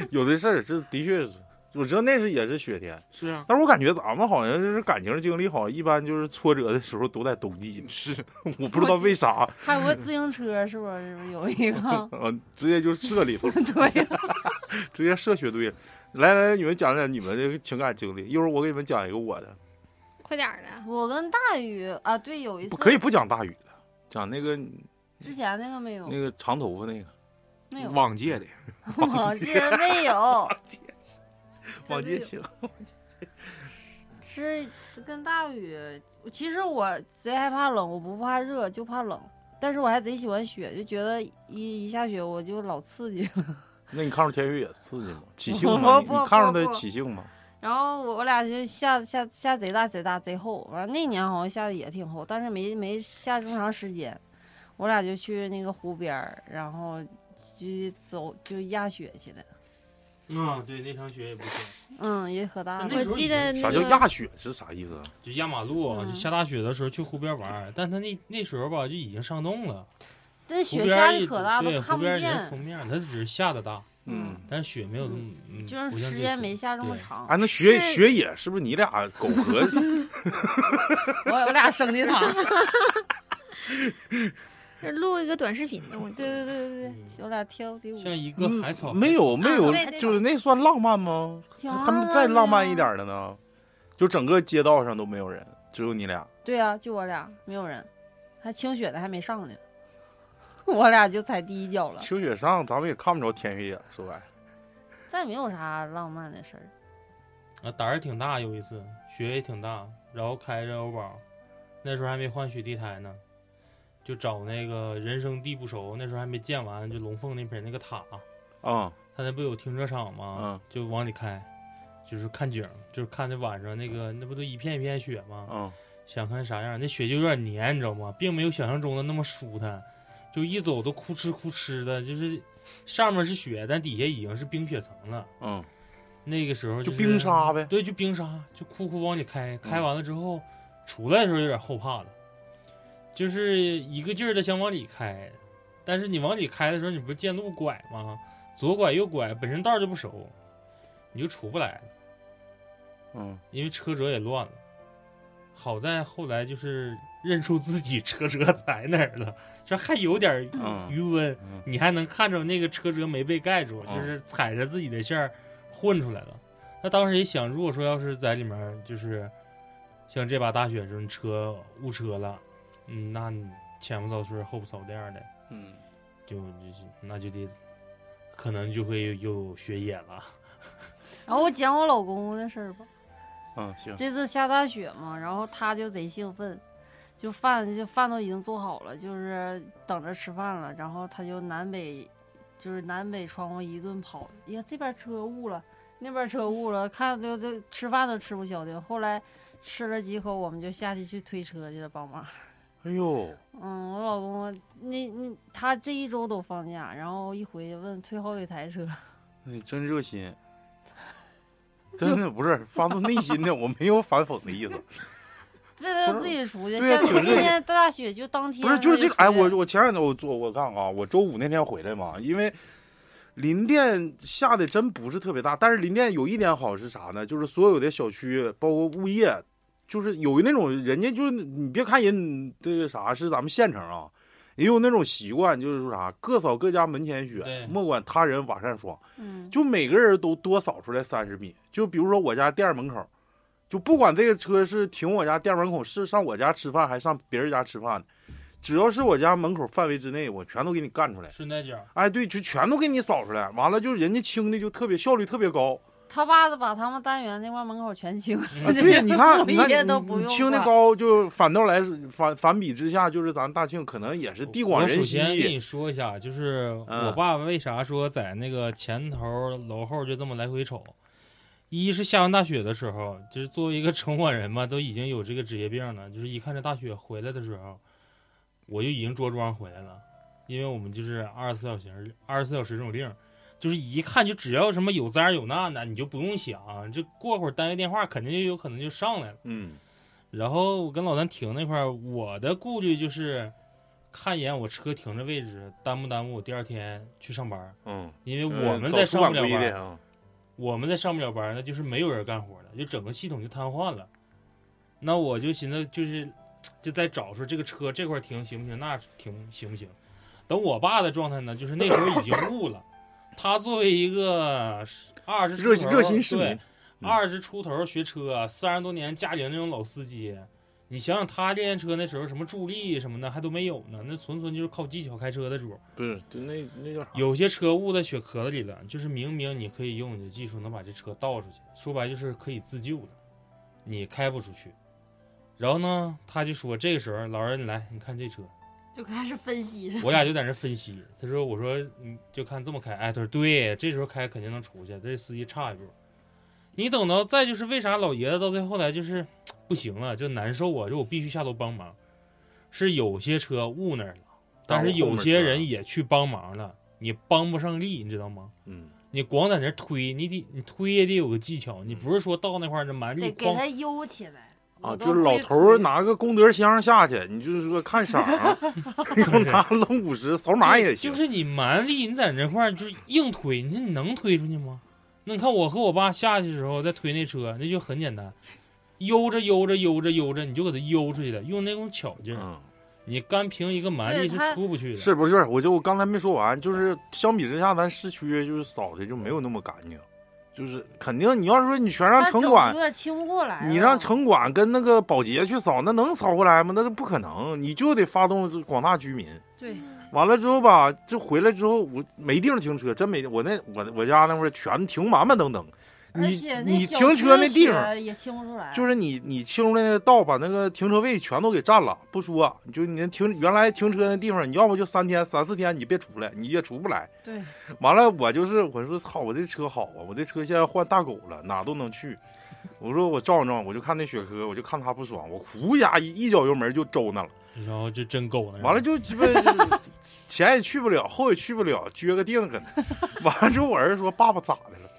有的事儿是的确是，我知道那是也是雪天，是啊，但是我感觉咱们好像就是感情经历，好像一般就是挫折的时候都在冬季，是我不知道为啥，还有个自行车，是不是？是不是有一个？呃，直接就射里头了，对呀，直接射雪堆了。来来，你们讲讲你们的情感经历，一会儿我给你们讲一个我的，快点儿的！我跟大宇啊，对，有一次可以不讲大宇的，讲那个之前那个没有那，个长头发那个没有，往届的，往届没有，王杰行，是这跟大雨，其实我贼害怕冷，我不怕热，就怕冷。但是我还贼喜欢雪，就觉得一一下雪我就老刺激了。那你看着天宇也刺激吗？起兴吗？你看着他不不起兴吗？然后我我俩就下下下贼大贼大贼厚，完了那年好像下的也挺厚，但是没没下这么长时间。我俩就去那个湖边儿，然后就走就压雪去了。啊，对，那场雪也不错，嗯，也可大了。我记得啥那个叫压雪是啥意思啊？就压马路，嗯就下大雪的时候去湖边玩儿，但他那那时候吧就已经上冻了，这雪下的可大，对都看不见。封面，它只是下的大，嗯，但是雪没有这么，嗯就是时间没下这么长。哎，那雪雪野是不是你俩苟合？我我俩生的他。是录一个短视频的，我对对对对对嗯，我俩跳的舞。像一个海草，没有没有就是那算浪漫吗？他们再浪漫一点的呢？就整个街道上都没有人，只有你俩。对啊，就我俩，没有人，还清雪的还没上呢，我俩就踩第一脚了。清雪上，咱们也看不着天黑呀，说白了。再没有啥浪漫的事儿。啊，胆儿挺大，有一次雪也挺大，然后开着欧宝，那时候还没换雪地胎呢，就找那个人生地不熟，那时候还没建完，就龙凤那边那个塔，啊，他那不有停车场吗？嗯就往里开，就是看景，就是看那晚上那个那不都一片一片雪吗？嗯想看啥样，那雪就有点黏，你知道吗？并没有想象中的那么舒坦，就一走都哭哧哭哧的，就是上面是雪，但底下已经是冰雪层了。嗯，那个时候就是冰沙呗。对，就冰沙，就哭哭往里开，开嗯完了之后，出来的时候有点后怕了，就是一个劲儿的想往里开，但是你往里开的时候，你不是见路拐吗？左拐右拐，本身道就不熟，你就出不来了，嗯因为车辙也乱了。好在后来就是认出自己车辙在哪儿了，这还有点嗯余温，嗯你还能看着那个车辙没被盖住，嗯就是踩着自己的线儿混出来了。那当时也想，如果说要是在里面就是像这把大雪这种车误车了，嗯，那你前不着村后不着店的，嗯，就就是那就得可能就会又有雪野了。然后我讲我老公公的事儿吧。嗯，行。这次下大雪嘛，然后他就贼兴奋，就饭就饭都已经做好了，就是等着吃饭了。然后他就南北，就是南北窗户一顿跑，哎呀，这边车误了，那边车误了，看就就吃饭都吃不消停。后来吃了几口，我们就下去去推车去了，帮忙。哎呦，嗯，我老公那那他这一周都放假，然后一回去问退好几台车，你 真热心，真的不是发自内心的，我没有反讽的意思。对他自己出去。对呀下那挺热情天大雪就当天不是，就是这个。哎，我我前两天我做我看啊，我周五那天回来嘛，因为林甸下的真不是特别大，但是林甸有一点好是啥呢？就是所有的小区，包括物业，就是有那种人家就是你别看人这个啥是咱们县城啊，也有那种习惯，就是说啥各扫各家门前雪，莫管他人瓦上霜。嗯，就每个人都多扫出来三十米。就比如说我家店门口，就不管这个车是停我家店门口，是上我家吃饭还是上别人家吃饭的，只要是我家门口范围之内，我全都给你干出来。顺带脚，哎，对，就全都给你扫出来。完了，就是人家清的就特别效率特别高。他爸子把他们单元那块门口全清了，啊，对，你看，你看，都清的高，就反倒来反反比之下，就是咱大庆可能也是地广人稀首先跟你说一下，就是嗯我爸为啥说在那个前头楼后就这么来回瞅，一是下完大雪的时候，就是作为一个城管人嘛，都已经有这个职业病了，就是一看这大雪回来的时候，我就已经着装回来了，因为我们就是二十四小时二十四小时这种令儿，就是一看就只要什么有灾有难的，你就不用想，这过会儿单位电话肯定就有可能就上来了。嗯然后我跟老三停那块儿，我的顾虑就是看一眼我车停的位置，耽不耽误我第二天去上班？嗯，因为嗯我们在上不了班。我们在上不了班，那就是没有人干活了，就整个系统就瘫痪了。那我就寻思，就是就在找说这个车这块儿停行不行，那停行不行？等我爸的状态呢，就是那时候已经悟了，他作为一个二十热心热心市民对，嗯二十出头学车，三十多年驾龄那种老司机，你想想他练车那时候什么助力什么的还都没有呢，那纯纯就是靠技巧开车的主儿。不是，就那那叫啥？有些车误在雪壳子里了，就是明明你可以用你的技术能把这车倒出去，说白就是可以自救的，你开不出去，然后呢，他就说这个时候老人你来，你看这车，就开始分析着。我俩就在那分析。他说我说你就看这么开，哎，他说对，这时候开肯定能出去，这司机差一步。你等到再就是为啥老爷子到最后来就是不行了，就难受啊，就我必须下楼帮忙。是有些车误那儿了，但是有些人也去帮忙了，你帮不上力，你知道吗？嗯，你光在那推，你得你推也得有个技巧，你不是说到那块儿就满力得给他悠起来啊，就是老头儿拿个功德箱下去，你就是说看色儿，又拿扔五十扫码也行。就是你蛮力，你在那块儿就是硬推，你说你能推出去吗？那你看我和我爸下去的时候在推那车，那就很简单，悠着悠着悠着悠着，你就给它悠出去了，用那种巧劲儿，嗯，你干凭一个蛮力是出不去的。是不是？我就我刚才没说完，就是相比之下，咱市区就是扫的就没有那么干净，就是肯定你要是说你全让城管有，点清不过来。你让城管跟那个保洁去扫，那能扫过来吗？那不可能，你就得发动广大居民。对完了之后吧，就回来之后我没地方停车，真没。我那我我家那块儿全停满满登登，你你停车那地方，也清不出来，就是你你清出来那个道，把那个停车位全都给占了，不说，就你那停原来停车那地方，你要不就三天三四天你别出来，你也出不来。对完了，我就是我说操，我这车好啊，我这车现在换大狗了，哪都能去。我说我撞撞，我就看那雪珂，我就看他不爽，我呼家一一脚油门就周那了。然后就真狗了完了就鸡巴 前也去不了，后也去不了，撅个腚搁那。完了之后我儿子说爸爸咋的了？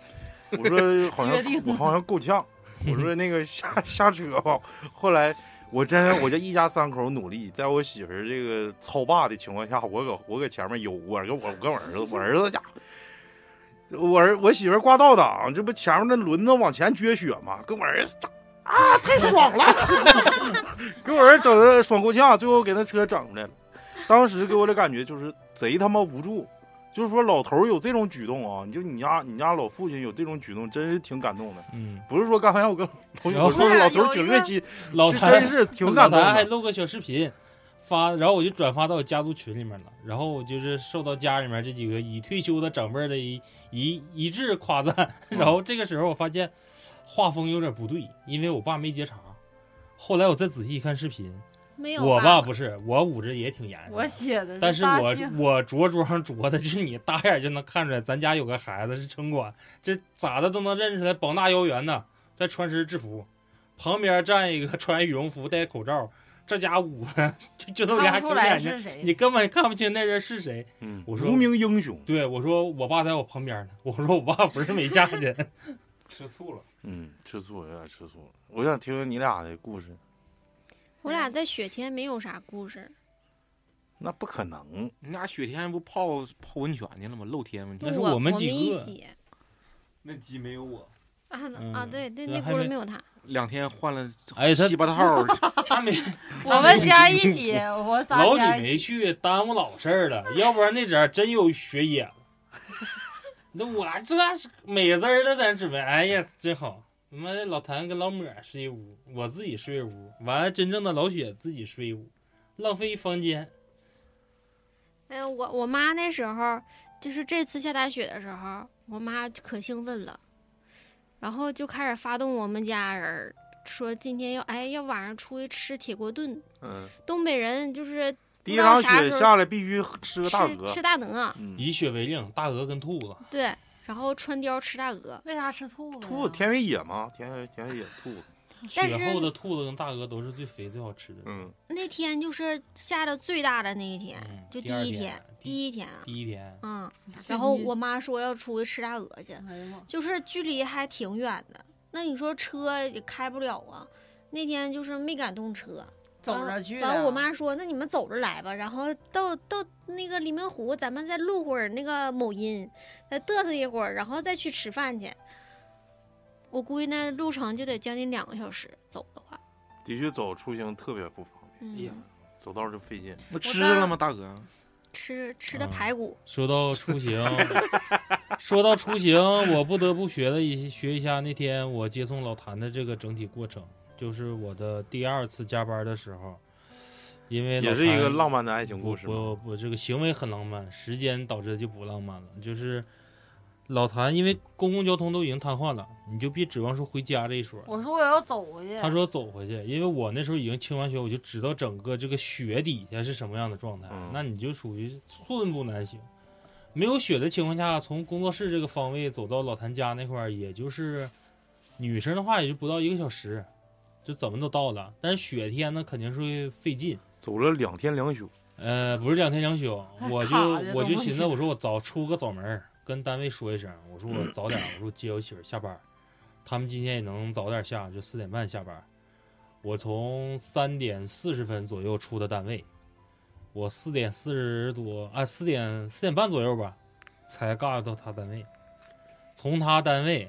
我说好像 我好像够呛。我说那个下下车吧。后来我真我这一家三口努力，在我媳妇儿这个操霸的情况下，我搁我搁前面悠，我跟我跟我儿子，我儿子家。我儿我媳妇儿挂倒档，这不前面那轮子往前撅雪吗？跟我儿子啊，太爽了，给我儿子整的爽够呛，最后给那车整出来了。当时给我的感觉就是贼他妈无助，就是说老头儿有这种举动啊，你就你家你家老父亲有这种举动，真是挺感动的。嗯，不是说刚才我跟我然后说老头儿 挺热心，老谭真是挺感动老谭还。录个小视频发，然后我就转发到我家族群里面了。然后我就是受到家里面这几个已退休的长辈的一一一致夸赞。嗯然后这个时候我发现画风有点不对，因为我爸没接茬。后来我再仔细一看视频，没有我爸爸不是我捂着也挺严实的。我写的，但是我我着桌上着的，就是你大眼就能看出来，咱家有个孩子是城管，这咋的都能认出来，膀大腰圆的，再穿身制服，旁边站一个穿羽绒服戴口罩，这家捂的 就就那俩看不出来小眼睛，是谁。你根本看不清那人是谁。嗯，我说无名英雄。对我说，我爸在我旁边呢，我说我爸不是没下去，吃醋了。嗯，吃醋有点吃醋了。我想听听你俩的故事。我俩在雪天没有啥故事，那不可能，你俩雪天不泡泡温泉去了吗？露天温泉那。是我我们们几个一起那鸡没有我，啊嗯啊，对对，那轱辘没有他，两天换了哎他七八套，他没我们家一起，我仨老李家一起。没去，耽误老事儿了，要不然那阵儿真有雪野了。那我这是美滋儿的在那准备，哎呀，真好。他妈的老谭跟老抹睡一屋，我自己睡一屋，完了真正的老雪自己睡一屋，浪费一房间。哎呀，我我妈那时候就是这次下大雪的时候，我妈可兴奋了，然后就开始发动我们家人儿说今天要哎要晚上出去吃铁锅炖，嗯，东北人就是第一场雪下来必须吃个大鹅吃。吃大鹅，嗯，以雪为令，大鹅跟兔子，对，然后穿貂吃大鹅，为啥吃兔子？兔子田园野吗，田园田园野兔子。但是雪后的兔子跟大鹅都是最肥最好吃的。嗯，那天就是下的最大的那一天，嗯就第一天，第第一天啊，第一天，嗯，然后我妈说要出去吃大鹅去，就是距离还挺远的，那你说车也开不了啊。那天就是没敢动车，走着去的。完了，我妈说：“那你们走着来吧，然后到到那个黎明湖，咱们再录会儿那个某音，再嘚瑟一会儿，然后再去吃饭去。”我估计那路程就得将近两个小时，走的话。的确走出行特别不方便，嗯，呀走道就费劲。那吃了吗，大哥？吃吃的啊排骨，说到出行，说到出行，我不得不学的一学一下那天我接送老谭的这个整体过程，就是我的第二次加班的时候，因为也是一个浪漫的爱情故事嘛。不不，这个行为很浪漫，时间导致就不浪漫了。就是老谭因为公共交通都已经瘫痪了，你就别指望说回家这一说。我说我要走回去，他说走回去，因为我那时候已经清完雪，我就知道整个这个雪底下是什么样的状态，嗯那你就属于寸步难行。没有雪的情况下，从工作室这个方位走到老谭家那块儿，也就是女生的话也就不到一个小时，就怎么都到了。但是雪天呢，肯定是会费劲。走了两天两宿，呃，不是两天两宿，我就我就寻思，我说我早出个早门儿，跟单位说一声，我说我早点，我说接我媳妇下班，他们今天也能早点下，就四点半下班。我从三点四十分左右出的单位，我四点四十多啊，四点四点半左右吧，才嘎到他单位。从他单位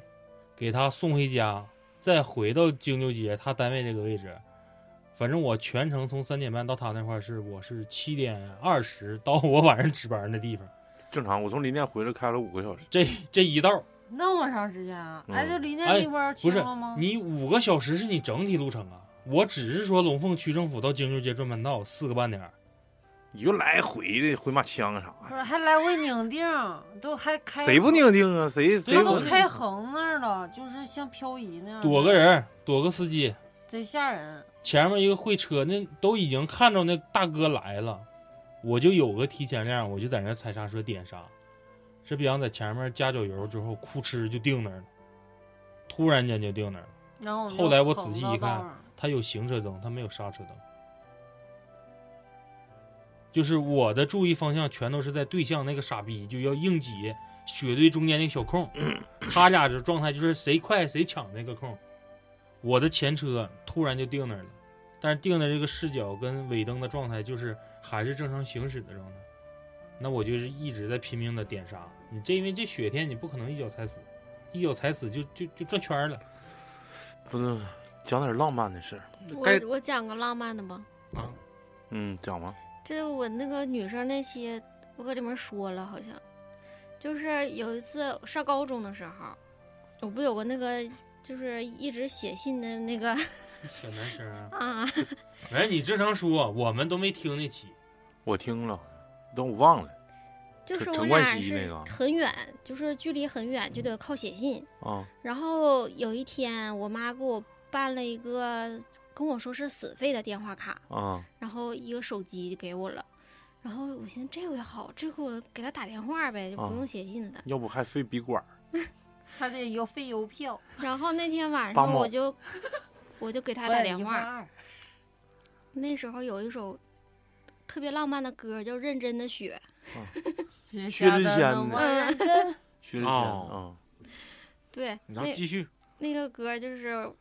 给他送回家，再回到京九街他单位这个位置，反正我全程从三点半到他那块儿是我是七点二十到我晚上值班的地方，正常。我从林甸回来开了五个小时，这这一道儿那么长时间啊？嗯哎，就林甸那哎地方不是清了吗？你五个小时是你整体路程啊，我只是说龙凤区政府到京九街转盘道四个半点儿，你就来回的回马枪啥不是还来回拧腚，都还开谁不拧腚啊？谁谁都开横那儿了，就是像漂移那样。躲个，人躲个司机，贼吓人。前面一个会车，那都已经看着那大哥来了，我就有个提前量，我就在那踩刹车点刹，这逼样在前面加脚油之后，哭哧就定那儿了，突然间就定那儿了。然后后来我仔细一看到道上它有行车灯，他没有刹车灯。就是我的注意方向全都是在对向那个傻逼，就要硬挤雪堆中间那个小空，他俩的状态就是谁快谁抢那个空。我的前车突然就定那儿了，但是定的这个视角跟尾灯的状态就是还是正常行驶的状态。那我就是一直在拼命的点刹。你这因为这雪天你不可能一脚踩死，一脚踩死就就就转圈了。不是讲点浪漫的事儿？我我讲个浪漫的吧。啊，嗯，讲吧。这我那个女生那期，我搁里面说了，好像就是有一次上高中的时候，我不有个那个就是一直写信的那个 小男生啊，啊，哎，你正常说，我们都没听那期。我听了，但我忘了就是我陈冠俩是希那个很远，就是距离很远，就得靠写信。啊。然后有一天，我妈给我办了一个跟我说是死费的电话卡，啊，然后一个手机给我了。然后我寻思这回好，这回我给他打电话呗，就啊不用写信了。要不还费笔管儿还得邮费邮票，然后那天晚上我就我就给他打电话。那时候有一首特别浪漫的歌叫《认真的雪 雪 薛之谦下的薛之谦哦啊，》。对，然后那继续，那个歌就是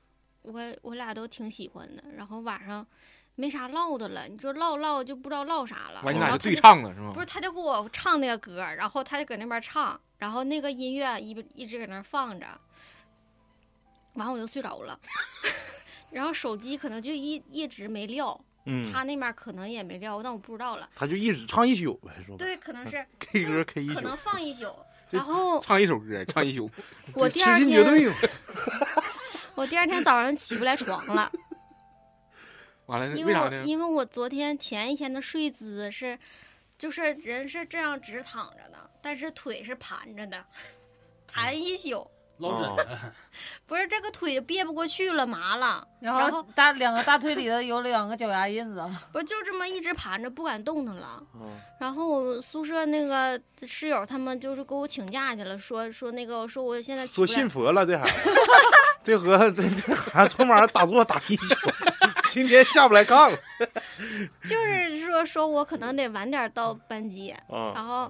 我我俩都挺喜欢的。然后晚上没啥唠的了，你说唠唠就不知道唠啥了。完你俩就对唱了是吗不？是，他就给我唱那个歌，然后他就搁那边唱，然后那个音乐一一直搁那放着，完我就睡着了，然后手机可能就一一直没撂，嗯，他那边可能也没撂，但我不知道了。他就一直唱一宿呗，说白对，可能是 K 歌 K 一宿，可能放一宿，然后唱一首歌，唱一宿，我第二天。我第二天早上起不来床了，完了因为我为？因为我昨天前一天的睡姿是，就是人是这样直躺着的，但是腿是盘着的，盘一宿。落枕哦，不是这个腿憋不过去了，麻了，然然后后大两个大腿里头有两个脚丫印子，不是就这么一直盘着，不敢动弹了。嗯然后我宿舍那个室友他们就是给我请假去了，说说那个说我现在起说信佛了，这孩子，这和这这孩子昨晚上打坐打一宿，今天下不来炕了。就是说说我可能得晚点到班级，啊，然后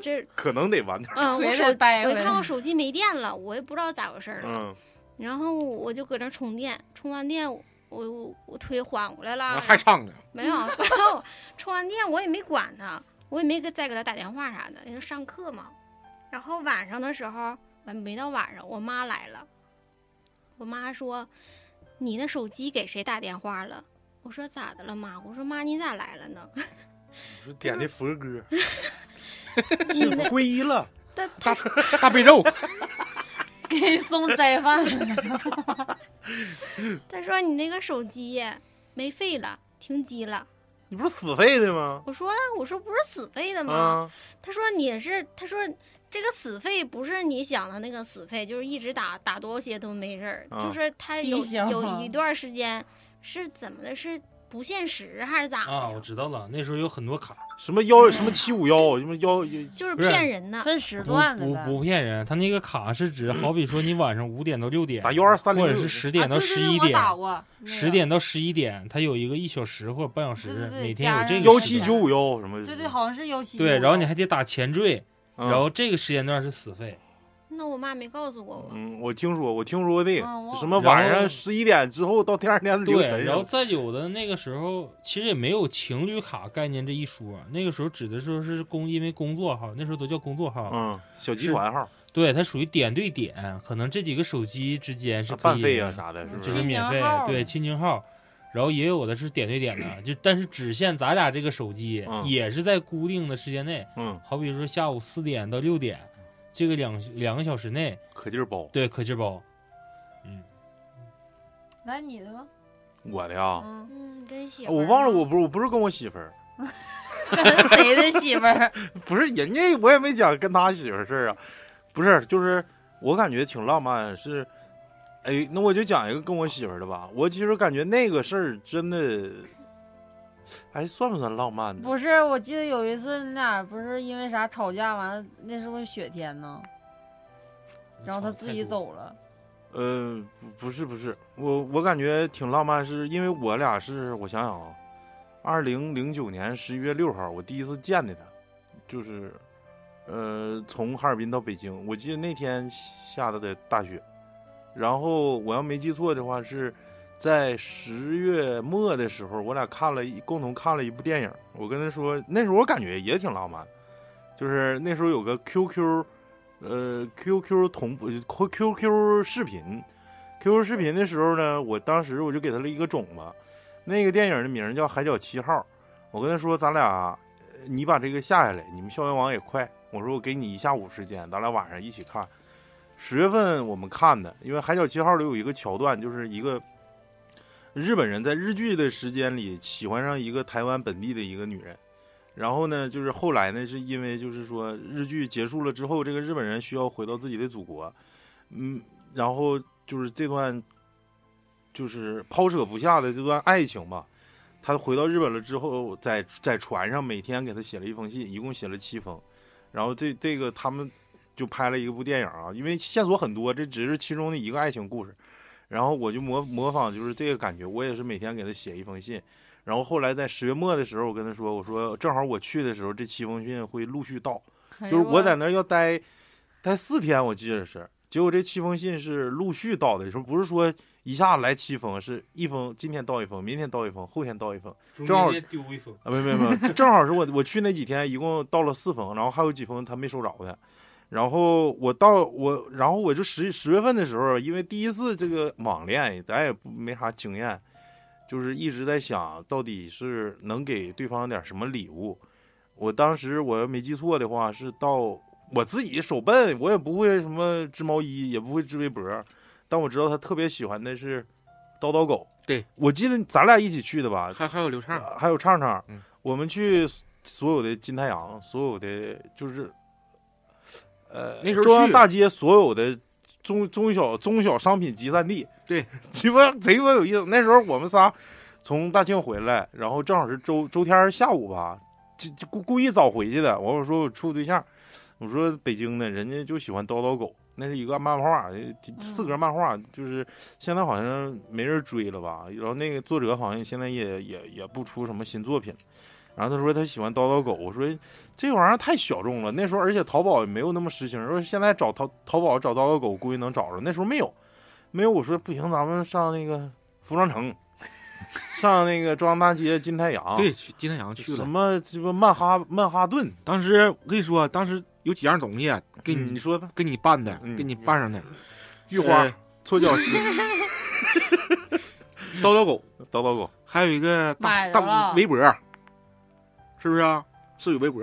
这 可能得晚点。嗯，我手掰我一看我手机没电了，我也不知道咋回事儿了，嗯，然后我就搁那充电，充完电我我我腿缓过来了，还唱呢，没有，然后充完电我也没管他，我也没给再给他打电话啥的，因为上课嘛。然后晚上的时候，完没到晚上，我妈来了，我妈说：“你那手机给谁打电话了？”我说：“咋的了妈？”我说：“妈，你咋来了呢我说点的佛歌，？” 皈依了。他大大悲咒，给你送斋饭。他说：“你那个手机没费了，停机了。”你不是死废的吗？我说了，我说不是死废的吗？啊，他说你是，他说这个死废不是你想的那个死废，就是一直打打多少血都没事儿，啊就是他有有一段时间是怎么的，是不限时还是咋的？啊，我知道了，那时候有很多卡，什么幺什么七五幺，什么幺 就是骗人的。分时段的呗。不不骗人，他那个卡是指，好比说你晚上五点到六点，打幺二三零六或者是十点到啊对对对我十一点，打过那个十点到十一点，他有一个一小时或者半小时，对对对每天有这个时段七九五幺什么？对对，好像是幺七。对，然后你还得打前缀，嗯然后这个时间段是死费，那我妈没告诉过我。嗯，我听说，我听说过这个，嗯什么晚上十一点之后到第二天凌对，然后再有的那个时候其实也没有情侣卡概念这一说，那个时候指的说是工，因为工作号，那时候都叫工作号，嗯，小集团号、对，它属于点对点，可能这几个手机之间是可以办费啊啥的，是不？就是是免费对亲情号。然后也有的是点对点的，就但是只限咱俩这个手机，嗯也是在固定的时间内，嗯，好比说下午四点到六点，这个两两个小时内，可劲儿包。对可劲儿包。嗯，来你的吧。我的呀，嗯，嗯，跟媳妇儿我忘了，我不是我不是跟我媳妇儿，跟 谁的媳妇儿？不是人家我也没讲跟他媳妇儿事儿啊，不是，就是我感觉挺浪漫，是，哎，那我就讲一个跟我媳妇儿的吧。我其实感觉那个事儿真的，哎，算不算浪漫呢？不是，我记得有一次你俩不是因为啥吵架，完了那是个雪天呢，然后他自己走了。呃，不不是不是，我我感觉挺浪漫，是因为我俩是我想想啊，二零零九年十一月六号，我第一次见的他，就是，呃，从哈尔滨到北京，我记得那天下的的大雪，然后我要没记错的话是在十月末的时候，我俩看了一共同看了一部电影，我跟他说，那时候我感觉也挺浪漫，就是那时候有个 QQ。呃，QQ 同步 QQ 视频，QQ 视频的时候呢，我当时我就给他了一个种子，那个电影的名叫《海角七号》，我跟他说，咱俩你把这个下下来，你们校园网也快，我说我给你一下午时间，咱俩晚上一起看。十月份我们看的，因为《海角七号》里有一个桥段，就是一个日本人在日剧的时间里喜欢上一个台湾本地的一个女人。然后呢，就是后来呢，是因为就是说日剧结束了之后，这个日本人需要回到自己的祖国，嗯，然后就是这段就是抛舍不下的这段爱情吧。他回到日本了之后，在在船上每天给他写了一封信，一共写了七封。然后这这个他们就拍了一部电影啊，因为线索很多，这只是其中的一个爱情故事。然后我就模模仿就是这个感觉，我也是每天给他写一封信。然后后来在十月末的时候，我跟他说：“我说正好我去的时候，这七封信会陆续到，就是我在那儿要待待四天，我记得是。结果这七封信是陆续到的，说不是说一下来七封，是一封今天到一封，明天到一封，后天到一封正好丢一封，啊，没没没，正好是我我去那几天一共到了四封，然后还有几封他没收着的。然后我到我，然后我就十十月份的时候，因为第一次这个网恋，咱也没啥经验。”就是一直在想到底是能给对方点什么礼物。我当时我要没记错的话，是到我自己手笨，我也不会什么织毛衣，也不会织围脖，但我知道他特别喜欢的是叨叨狗。对，我记得咱俩一起去的吧？还还有刘畅，呃还有畅畅，嗯我们去所有的金太阳，所有的就是，呃，那时候中央大街所有的中中小中小商品集散地，对，鸡巴贼鸡巴有意思。那时候我们仨从大庆回来，然后正好是周周天下午吧，就就故故意早回去的。我我说我处对象，我说北京的人家就喜欢叨叨狗，那是一个漫画，四格漫画，就是现在好像没人追了吧。然后那个作者好像现在也也也不出什么新作品。然后他说他喜欢叨叨狗，我说这玩意儿太小众了。那时候而且淘宝也没有那么实行，说现在找淘淘宝找叨叨狗估计能找着，那时候没有，没有。我说不行，咱们上那个服装城，上那个中央大街金太阳，对，去金太阳去什。么鸡巴曼哈曼哈顿，当时我跟你说，当时有几样东西给你嗯说吧，给你办的，嗯给你办上的，玉花搓脚 石，叨叨狗，叨叨狗，还有一个大大了围脖，是不是啊？是有微博，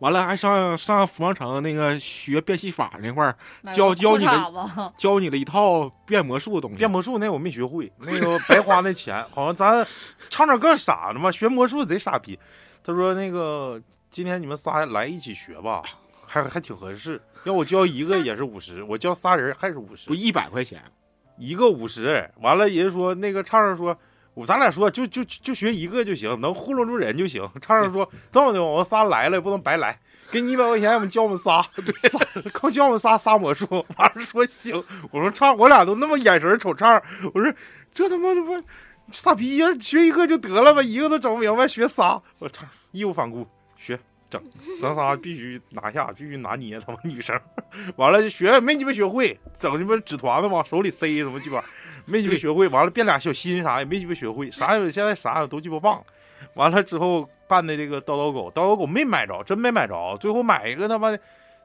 完了还上上服装城那个学变戏法那块教教你的教你了一套变魔术的东西。变魔术那我没学会，那个白花那钱，好像咱厂长更傻呢嘛，学魔术贼傻逼。他说那个今天你们仨来一起学吧，还还挺合适。要我教一个也是五十，我教仨人还是五十不，一百块钱，一个五十。完了，人家说那个唱唱说，我咱俩说就就就学一个就行，能糊弄住人就行。畅畅说这么的，我们仨来了也不能白来，给你一百块钱，我们教我们仨，对，仨光教我们仨仨魔术。完了说行，我说唱，我俩都那么眼神瞅唱，我说这他妈的不傻逼呀，学一个就得了吧，一个都整不明白，学仨，我操，义无反顾学。整，咱仨必须拿下，必须拿捏他妈女生。完了就学没鸡巴学会，整鸡巴纸团子往手里塞什么鸡巴，没鸡巴学会。完了变俩小心啥也没鸡巴学会，啥也现在啥也都鸡巴忘了。完了之后办的这个叨叨狗，叨叨狗没买着，真没买着。最后买一个他妈的，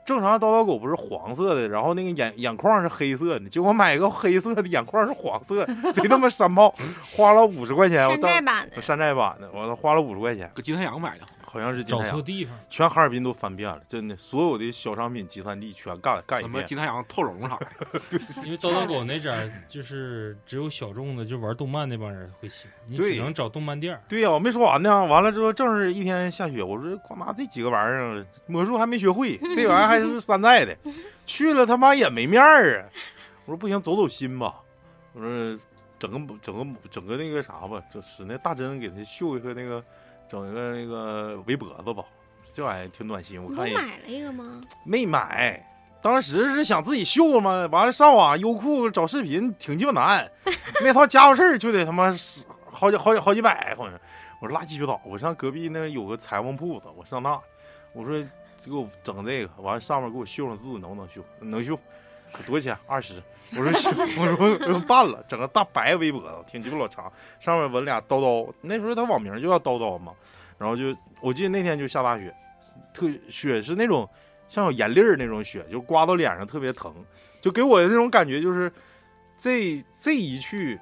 正常叨叨狗不是黄色的，然后那个眼眼眶是黑色的，结果买一个黑色的眼眶是黄色，贼他妈山炮，花了五十块钱。我山寨版的，山寨版的，我花了五十块钱，搁金太阳买的，好像是金找太阳。错地方，全哈尔滨都翻遍了，真的，所有的小商品集散地全干干一遍。什么金太阳透龙啥的。因为叨叨狗那阵儿就是只有小众的，就玩动漫那帮人会喜欢，你对只能找动漫店儿。对呀、我没说完呢。完了之后，正是一天下雪，我说光拿这几个玩意儿，魔术还没学会，这玩意儿还是山寨的，去了他妈也没面儿啊。我说不行，走走心吧。我说整个整个整个那个啥吧，就使那大针给他绣一个那个，整一个那个围脖子吧。这玩意儿挺暖心，我不看也买了一个吗？没买。当时是想自己绣嘛，完了上网优酷找视频挺鸡巴难，那套家伙事儿就得他妈是好几好几好几百，好像。我说拉鸡巴倒，我上隔壁那有个裁缝铺子，我上那，我说给我整这个，完了上面给我绣上字，能不能绣？能绣。多少钱？二十。我说行，我说我说办了，整个大白围脖子，挺鸡巴老长，上面纹俩叨叨。那时候他网名就叫叨叨嘛，然后就我记得那天就下大雪，特雪是那种像有盐粒儿那种雪，就刮到脸上特别疼，就给我的那种感觉就是这这一去。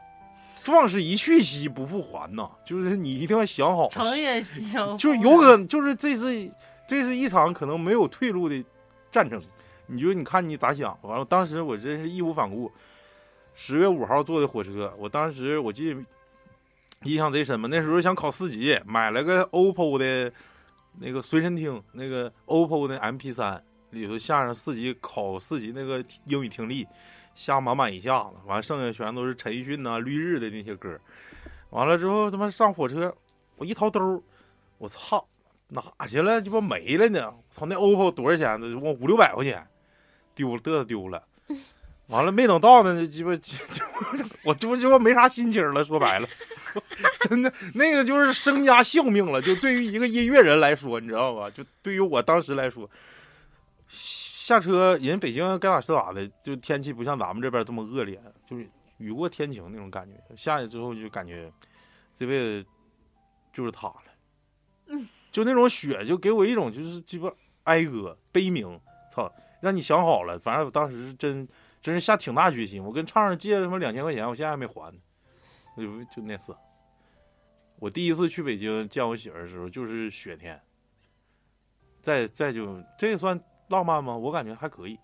壮士一去兮不复还呐，就是你一定要想好，成也行，就有可能就是这是这是一场可能没有退路的战争，你就你看你咋想？完了，当时我真是义无反顾。十月五号坐的火车，我当时我记得印象贼深嘛。那时候想考四级，买了个 OPPO 的那个随身听，那个 OPPO 的 MP 三里头下上四级考四级那个英语听力，下满满一下子，完剩下全都是陈奕迅呐、绿日的那些歌。完了之后他妈上火车，我一掏兜，我操！哪去了？鸡巴没了呢！操，那 OPPO 多少钱呢？我五六百块钱，丢了，嘚瑟丢了。完了没等到呢，就鸡巴 就我这不鸡巴没啥心情了。说白了，真的那个就是身家性命了。就对于一个音乐人来说，你知道吧？就对于我当时来说，下车人北京该咋是咋的，就天气不像咱们这边这么恶劣，就是雨过天晴那种感觉。下去之后就感觉这辈子就是他了。就那种雪，就给我一种就是鸡巴哀歌悲鸣，操，让你想好了。反正我当时是真真是下挺大决心，我跟畅畅借了他妈两千块钱，我现在还没还呢。就就那次，我第一次去北京见我媳妇儿的时候，就是雪天。再再就这算浪漫吗？我感觉还可以，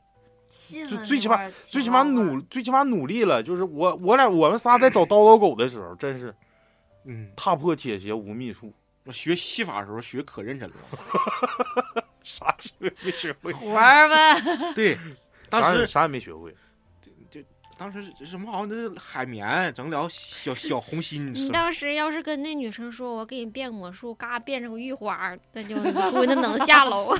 信最最起码最起码努最起码努力了。就是我我俩我们仨在找叨叨狗的时候，真是嗯，踏破铁鞋无觅处，我学戏法的时候学可认真了。啥机会没学会。玩儿呗，对，当时啥也没学会。当时是什么好像那海绵整了小小红心，你当时要是跟那女生说，我给你变魔术，嘎变成个玉花儿，那就估计那能下楼。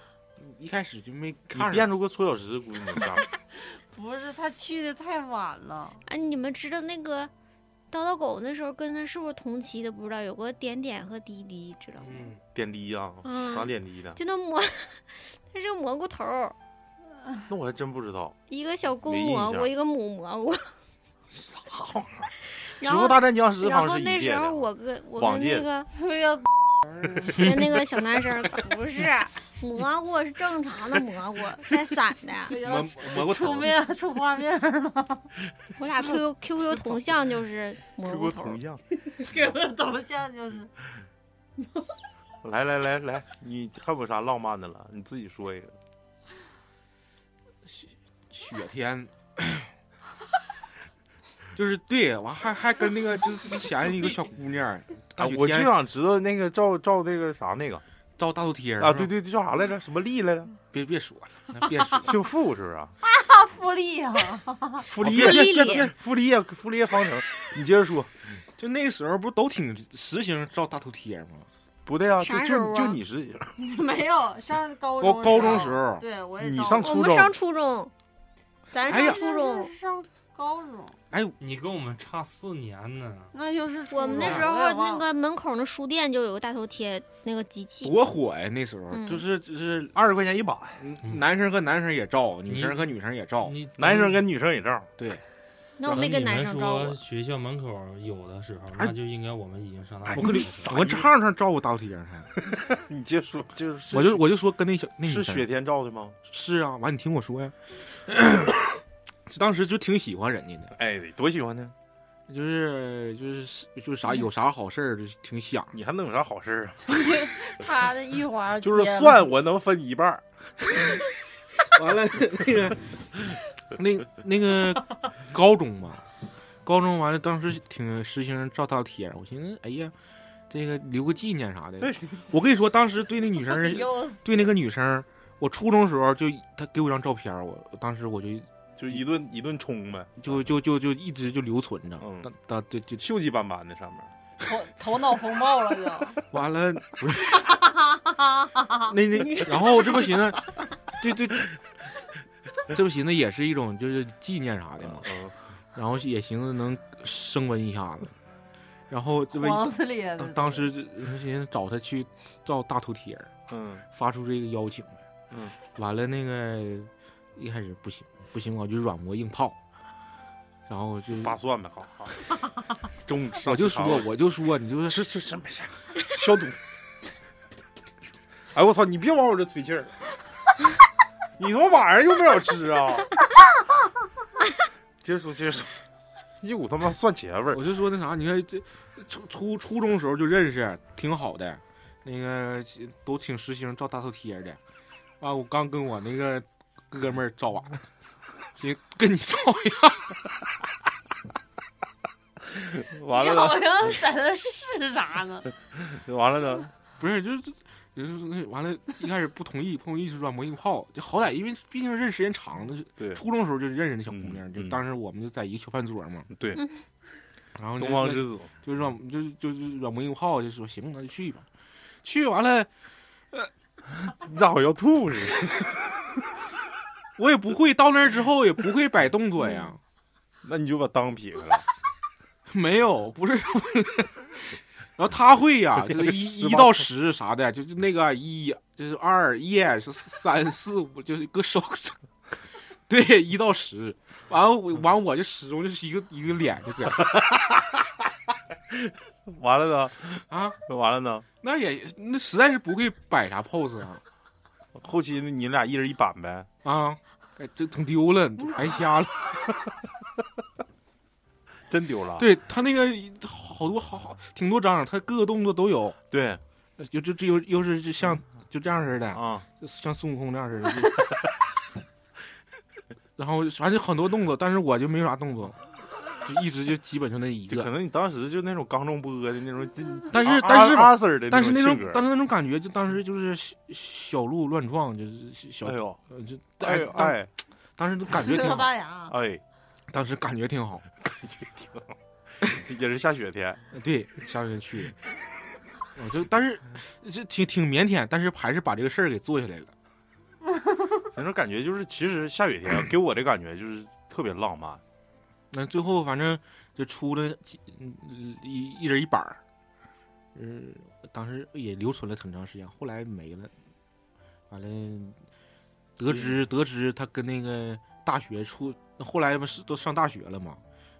一开始就没你变出个搓小石，估计能下楼。不是他去的太晚了，哎，你们知道那个叨叨狗那时候跟他是不是同期的？不知道有个点点和滴滴，知道吗？嗯，点滴呀、嗯啥点滴的？就那蘑，它是个蘑菇头儿，那我还真不知道一个小公蘑菇，一个母蘑菇。啥玩意儿。植物大战僵尸然好像后那时候我跟我跟那个 跟那个小男生不是蘑菇是正常的蘑菇带伞的，蘑蘑菇出面出画面了，我俩 QQ QQ 头像就是蘑菇头儿我同。样。给我头像就是来来来来，你还有啥浪漫的了？你自己说一个。雪雪天，就是对，完还还跟那个就是之前一个小姑娘，啊 大雪，我就想知道那个照照那个啥那个照大头贴儿啊，对，对对，叫啥来着？什么丽来着？别别说了，那别说了，姓傅是不是啊？福利 啊，傅立叶，傅立叶别别别傅立叶，傅立叶方程，你接着说。就那个时候不都挺实行照大头贴吗？不对啊，就啥时候啊就就你是没有上高高中高中时候，对我也你照过上初中我们上初中，咱哎呀上初中是，上高中，你跟我们差四年呢，那就是我们那时候那个门口那书店就有个大头贴那个机器，多火呀！那时候。嗯。就是就是二十块钱一把，嗯。男生和男生也照，女生和女生也照，男生跟女生也照。对，那我没跟男生照说过。学校门口有的时候，哎。那就应该我们已经上大学我跟你了。我账上照过大头贴还，你接着说，就是我就我就说跟那小那女生。是雪天照的吗？是啊，完你听我说呀，当时就挺喜欢人家的，哎，多喜欢呢！就是就是就是啥有啥好事儿就挺想，你还能有啥好事儿啊？他的一花 就是算我能分一半儿。完了那个那那个高中嘛，高中完了当时挺实行照大头贴，我寻思哎呀，这个留个纪念啥的。我跟你说，当时对那女生 对那个女生，我初中时候就她给我一张照片，我当时我就就一顿一顿冲呗，就就就就一直就留存着，嗯。当当就就锈迹斑斑的上面。头头脑风暴了就。完了不是 那那，然后这不寻思，对对，这不寻思也是一种就是纪念啥的嘛，嗯，然后也寻思能升温一下子，然后这不黄死咧的当当时就寻思找他去照大头贴儿，嗯。发出这个邀请呗，嗯，完了那个一开始不行不行，我就软磨硬泡，然后就扒蒜呗，好好。中午吃我就说我就说你就是吃吃吃没事，消毒。哎我操！你别往我这吹气儿，你他妈晚上又没少吃啊！接着说，接着说，一股他妈蒜茄味儿。我就说那啥，你看这初初初中时候就认识，挺好的，那个都请实行照大头贴的。啊，我刚跟我那个哥们儿照完了，行，跟你照一样。完了呢，好像在那试啥呢？完了呢，不是，就是就是那完了，一开始不同意，不同意是软磨硬泡，就好歹因为毕竟认识时间长了，对初中时候就认识那小姑娘，就当时我们就在一个小饭桌嘛，对，然后东方之子，就是软就就是软磨硬泡，就说行，那就去吧。去完了，你咋好要吐似的？我也不会到那儿之后也不会摆动作呀，那你就把裆劈开了。没有，不是。然后他会呀，就是一一到十啥的，就是那个一，就是二耶，是三四五，就是搁手，对，一到十，完了我完我就始终就是一个一个脸就搁那 完了呢？啊，完了呢？那也那实在是不会摆啥 pose 啊后期呢，你俩一人一板呗。啊，哎，这整丢了，白瞎了。真丢了。对他那个好多好好挺多张，他各个动作都有，对就就这又又是就像就这样似的，啊，像孙悟空这样似的。然后反正很多动作，但是我就没啥动作，就一直就基本上那一个。就可能你当时就那种刚中波的那种，但是阿但是 Sir 的但是那种，但是那种感觉，就当时就是小小鹿乱撞，就是小哎呦呃就哎哎当时感觉挺呲好，大牙，哎，当时感觉挺好。感觉挺好也是下雪天，对，下雪去的。我就但是这挺挺腼腆，但是还是把这个事儿给做下来了。那种感觉就是，其实下雪天给我的感觉就是特别浪漫。那最后反正就出了几嗯一一人一板儿，嗯，当时也留存了很长时间，后来没了。完了，得知得知他跟那个大学处，后来不是都上大学了嘛？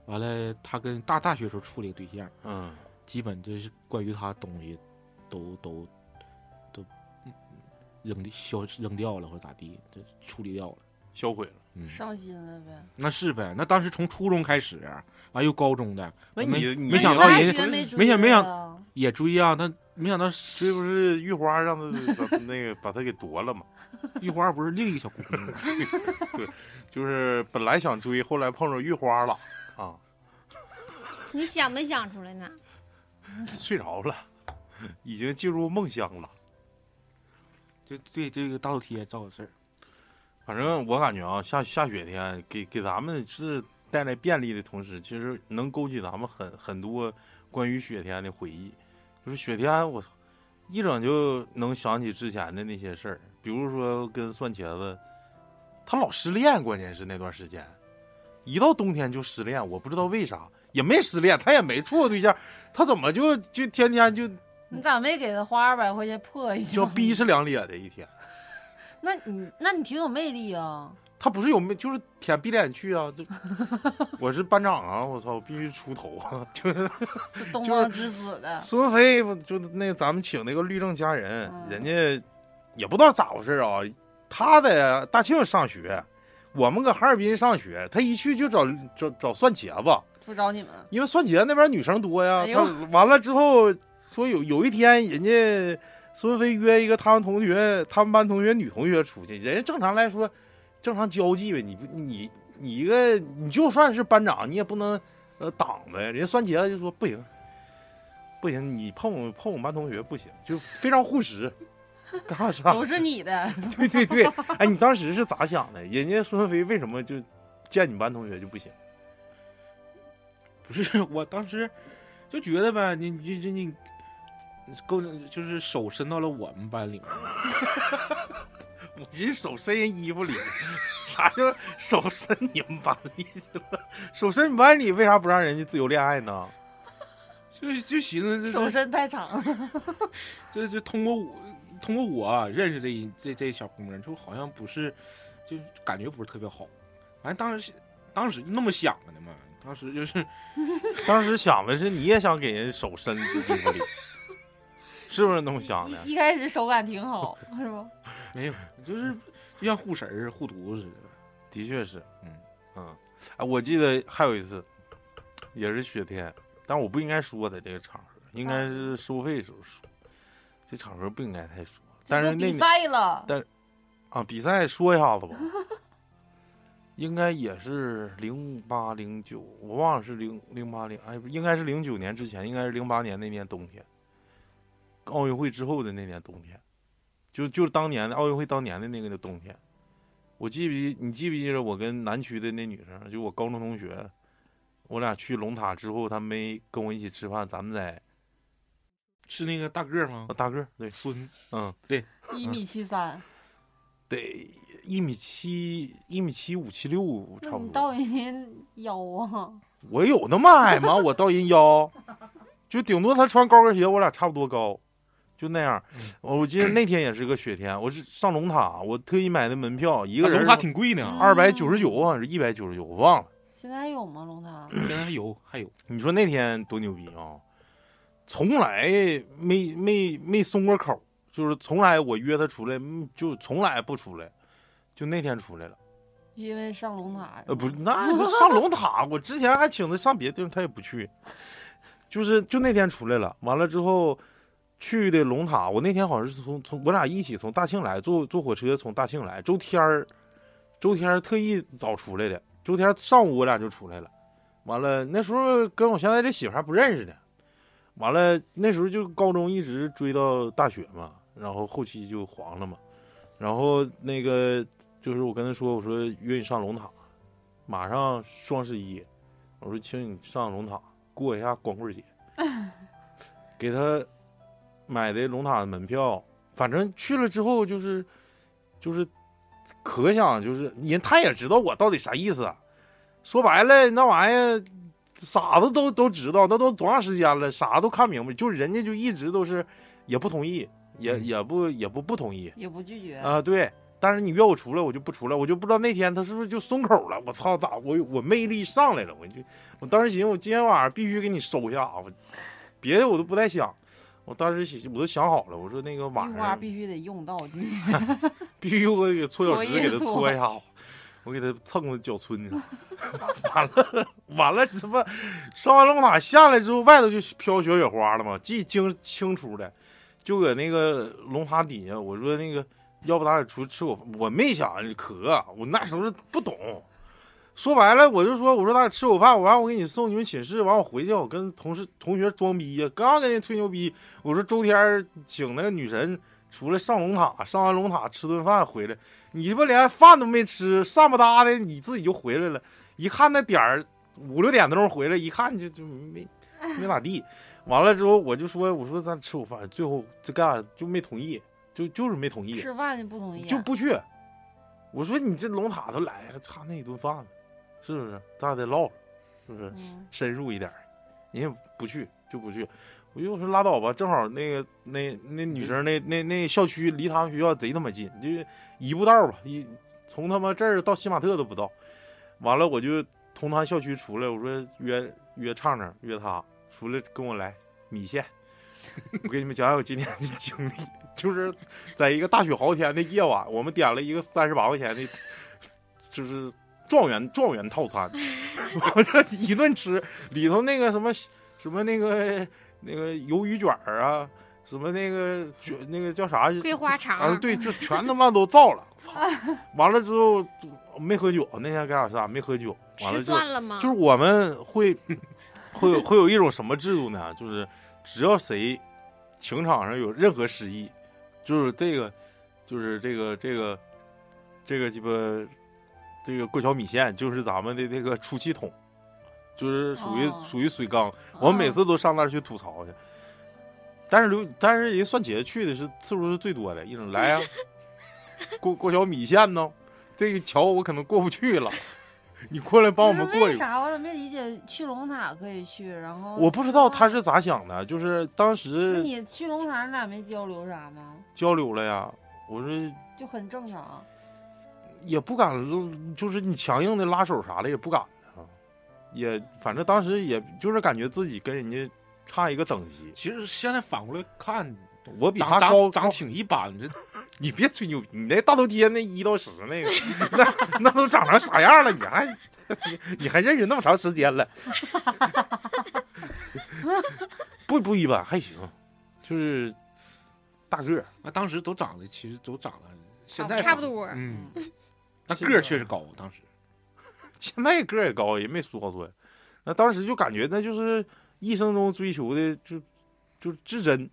完了，他跟大大学时候处了一个对象，嗯，基本就是关于他东西都都都嗯扔掉消扔掉了或者咋地，就处理掉了。销毁了。嗯，伤心了呗。那是呗。那当时从初中开始，完又高中的，没那你你没想到人家没想没想啊也追啊，但没想到这不是玉花让他把 那个把他给夺了吗？玉花不是另一个小姑娘吗，就是本来想追，后来碰着玉花了啊，你想没想出来呢？睡着了，已经进入梦乡了。就对这个大头贴造个事儿。反正我感觉啊，下下雪天给给咱们是带来便利的同时，其实能勾起咱们很很多关于雪天的回忆。就是雪天，我操，一整就能想起之前的那些事儿，比如说跟蒜茄子，他老失恋，关键是那段时间，一到冬天就失恋，我不知道为啥，也没失恋，他也没处过对象，他怎么就就天天就你咋没给他花二百块钱破一下？叫逼是两咧的一天？那你那你挺有魅力啊！他不是有魅就是舔逼脸去啊？就 我是班长啊！我操，我必须出头啊！就是东方之子的，孙文飞，不就那咱们请那个律政佳人，嗯人家也不知道咋回事啊。他在大庆上学，我们搁哈尔滨上学，他一去就找找找蒜茄子，不找你们。因为蒜茄子那边女生多呀。哎他完了之后说有有一天，人家孙文飞约一个他们同学，他们班同学女同学出去，人家正常来说，正常交际呗，你不你你一个你就算是班长，你也不能呃挡着呀。人家酸茄子就说不行，不行，你碰我碰我们班同学不行，就非常护食。干啥啥？都是你的，对对对，哎，你当时是咋想的？人家孙文飞为什么就见你们班同学就不行？不是，我当时就觉得呗，你你你你够就是手伸到了我们班里面，我寻思手伸人衣服里，啥叫手伸你们班里去了？手伸你们班里，为啥不让人家自由恋爱呢？就就寻思这手伸太长了。这这通过我通过我认识这一这这小姑娘，就好像不是，就感觉不是特别好。反正当时当时就那么想的嘛，当时就是 当时想的是你也想给人手伸衣服里，是不是那么想的？一开始手感挺好，是不？没有，就是就像护神儿、护犊子似的。的确是，嗯嗯，哎，我记得还有一次，也是雪天，但我不应该说的这个场合，应该是收费时候说，这场合不应该太说。但是那比赛了，但啊，比赛说一下子吧，应该也是零八零九，我忘了是零零八零，哎，不应该是零九年之前，应该是零八年那年冬天，奥运会之后的那年冬天，就就是当年的奥运会当年的那个冬天，我记不记？你记不记得我跟南区的那女生，就我高中同学，我俩去龙塔之后，她没跟我一起吃饭，咱们在是那个大个儿吗啊？大个儿对，孙嗯，对一米七三，得一米七一米七五七六差不多。你到人腰啊！我有那么矮吗？我到人腰，就顶多他穿高跟鞋，我俩差不多高，就那样。我记得那天也是个雪天，我是上龙塔，我特意买的门票，一个人龙塔挺贵呢，二百九十九啊是一百九十九，我忘了。现在还有吗？龙塔？现在还有还有，你说那天多牛逼啊！从来没没没松过口，就是从来我约他出来，嗯就从来不出来，就那天出来了。因为上龙塔。呃，不是，那就上龙塔，我之前还请他上别的地方，他也不去。就是就那天出来了，完了之后去的龙塔，我那天好像是从从我俩一起从大庆来，坐坐火车从大庆来。周天儿，周天儿特意早出来的，周天儿上午我俩就出来了。完了那时候跟我现在这媳妇还不认识呢，完了那时候就高中一直追到大学嘛，然后后期就黄了嘛，然后那个就是我跟他说，我说约你上龙塔，马上双十一，我说请你上龙塔过一下光棍节，给他买的龙塔的门票，反正去了之后就是就是可想就是人他也知道我到底啥意思啊，说白了那玩意儿傻子都都知道，那都多长时间了，啥都看明白，就人家就一直都是也不同意，也嗯也不也不不同意，也不拒绝。啊，对。但是你约我出来，我就不出来，我就不知道那天他是不是就松口了。我操，咋我我魅力上来了？我就我当时寻思，我今天晚上必须给你收下，我别的我都不带想。我当时想我都想好了，我说那个晚上必须得用到今 必须我给搓小搓一石给它搓搓一下子。我给它蹭到脚村去，完了完了，什么上完龙塔下来之后，外头就飘小雪花了嘛，记清清楚的，就搁那个龙塔底下，我说那个要不咱俩出去吃口，我没想渴，我那时候是不懂。说白了，我就说，我说咱俩吃口饭，完我给你送你们寝室，完我回去我跟同事同学装逼呀，刚跟人吹牛逼，我说周天请那个女神出来上龙塔，上完龙塔吃顿饭回来，你他妈连饭都没吃，散不搭的你自己就回来了，一看那点儿五六点钟回来，一看就就没 没咋地，完了之后我就说，我说咱吃口饭，最后这干啥就没同意，就就是没同意，吃饭就不同意，啊就不去。我说你这龙塔都来还，差那一顿饭呢，是不是？咱俩得唠，是不是？嗯深入一点儿，人家不去就不去。我就说拉倒吧，正好那个那那女生那那那校区离他们学校贼他妈近，就一步道吧，一从他妈这儿到西马特都不到。完了我就从他校区出来，我说约约畅畅约他出来跟我来米线。我给你们讲讲我今天的经历，就是在一个大雪豪天的夜晚，我们点了一个三十八块钱的，就是状元状元套餐，我 这一顿吃，里头那个什么什么那个那个鱿鱼卷儿啊，什么那个卷那个叫啥桂花肠，啊，对，就全他妈都造了。完了之后没喝酒，那天干啥没喝酒，完了吃就蒜了吗？就是我们会会有会有一种什么制度呢？就是只要谁情场上有任何失意，就是这个就是这个这个这个鸡巴这个过桥米线，就是咱们的这个出气筒，就是属于、哦属于水缸。我们每次都上那儿去吐槽去。但是刘，但是人蒜姐去的是次数是最多的，一整来呀、过过桥米线呢，这个桥我可能过不去了，你过来帮我们过一过。为啥？我咋没理解？去龙塔可以去，然后我不知道他是咋想的，就是当时那时你去龙塔，你俩没交流啥吗？交流了呀，我说就很正常。也不敢，就是你强硬的拉手啥的也不敢啊，也反正当时也就是感觉自己跟人家差一个等级，其实现在反过来看，我比长他高高长长挺一般，这你别吹牛逼，你那大头贴那一到十 那个，那那都长成啥样了？你还你 你还认识那么长时间了？不不一般，还行，就是大个儿，啊当时都长得其实都长得，现在差不多。嗯，那个儿确实高，当时 现在个儿也高，也没缩缩呀。那当时就感觉那就是一生中追求的就就至真，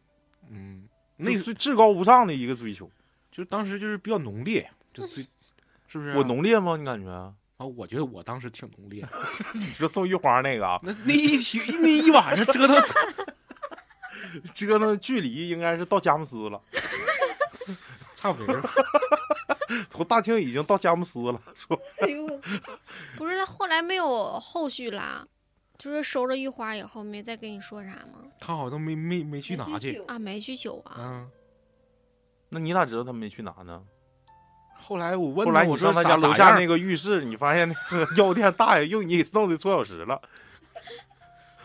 嗯，那是至高无上的一个追求。就当时就是比较浓烈，就最 是不是啊？我浓烈吗？你感觉？啊，我觉得我当时挺浓烈，你说宋玉花那个啊，那那一天那一晚上折腾，折腾距离应该是到佳木斯了，差不多。从大庆已经到佳木斯了。说哎呦，不是他后来没有后续啦，就是收了玉花以后没再跟你说啥吗？他好像都没没没去拿去啊，没去取啊。嗯。那你咋知道他没去拿呢？后来我问后来你我说上他家楼下那个浴室，你发现那个 药店大爷用你给送的搓小时了。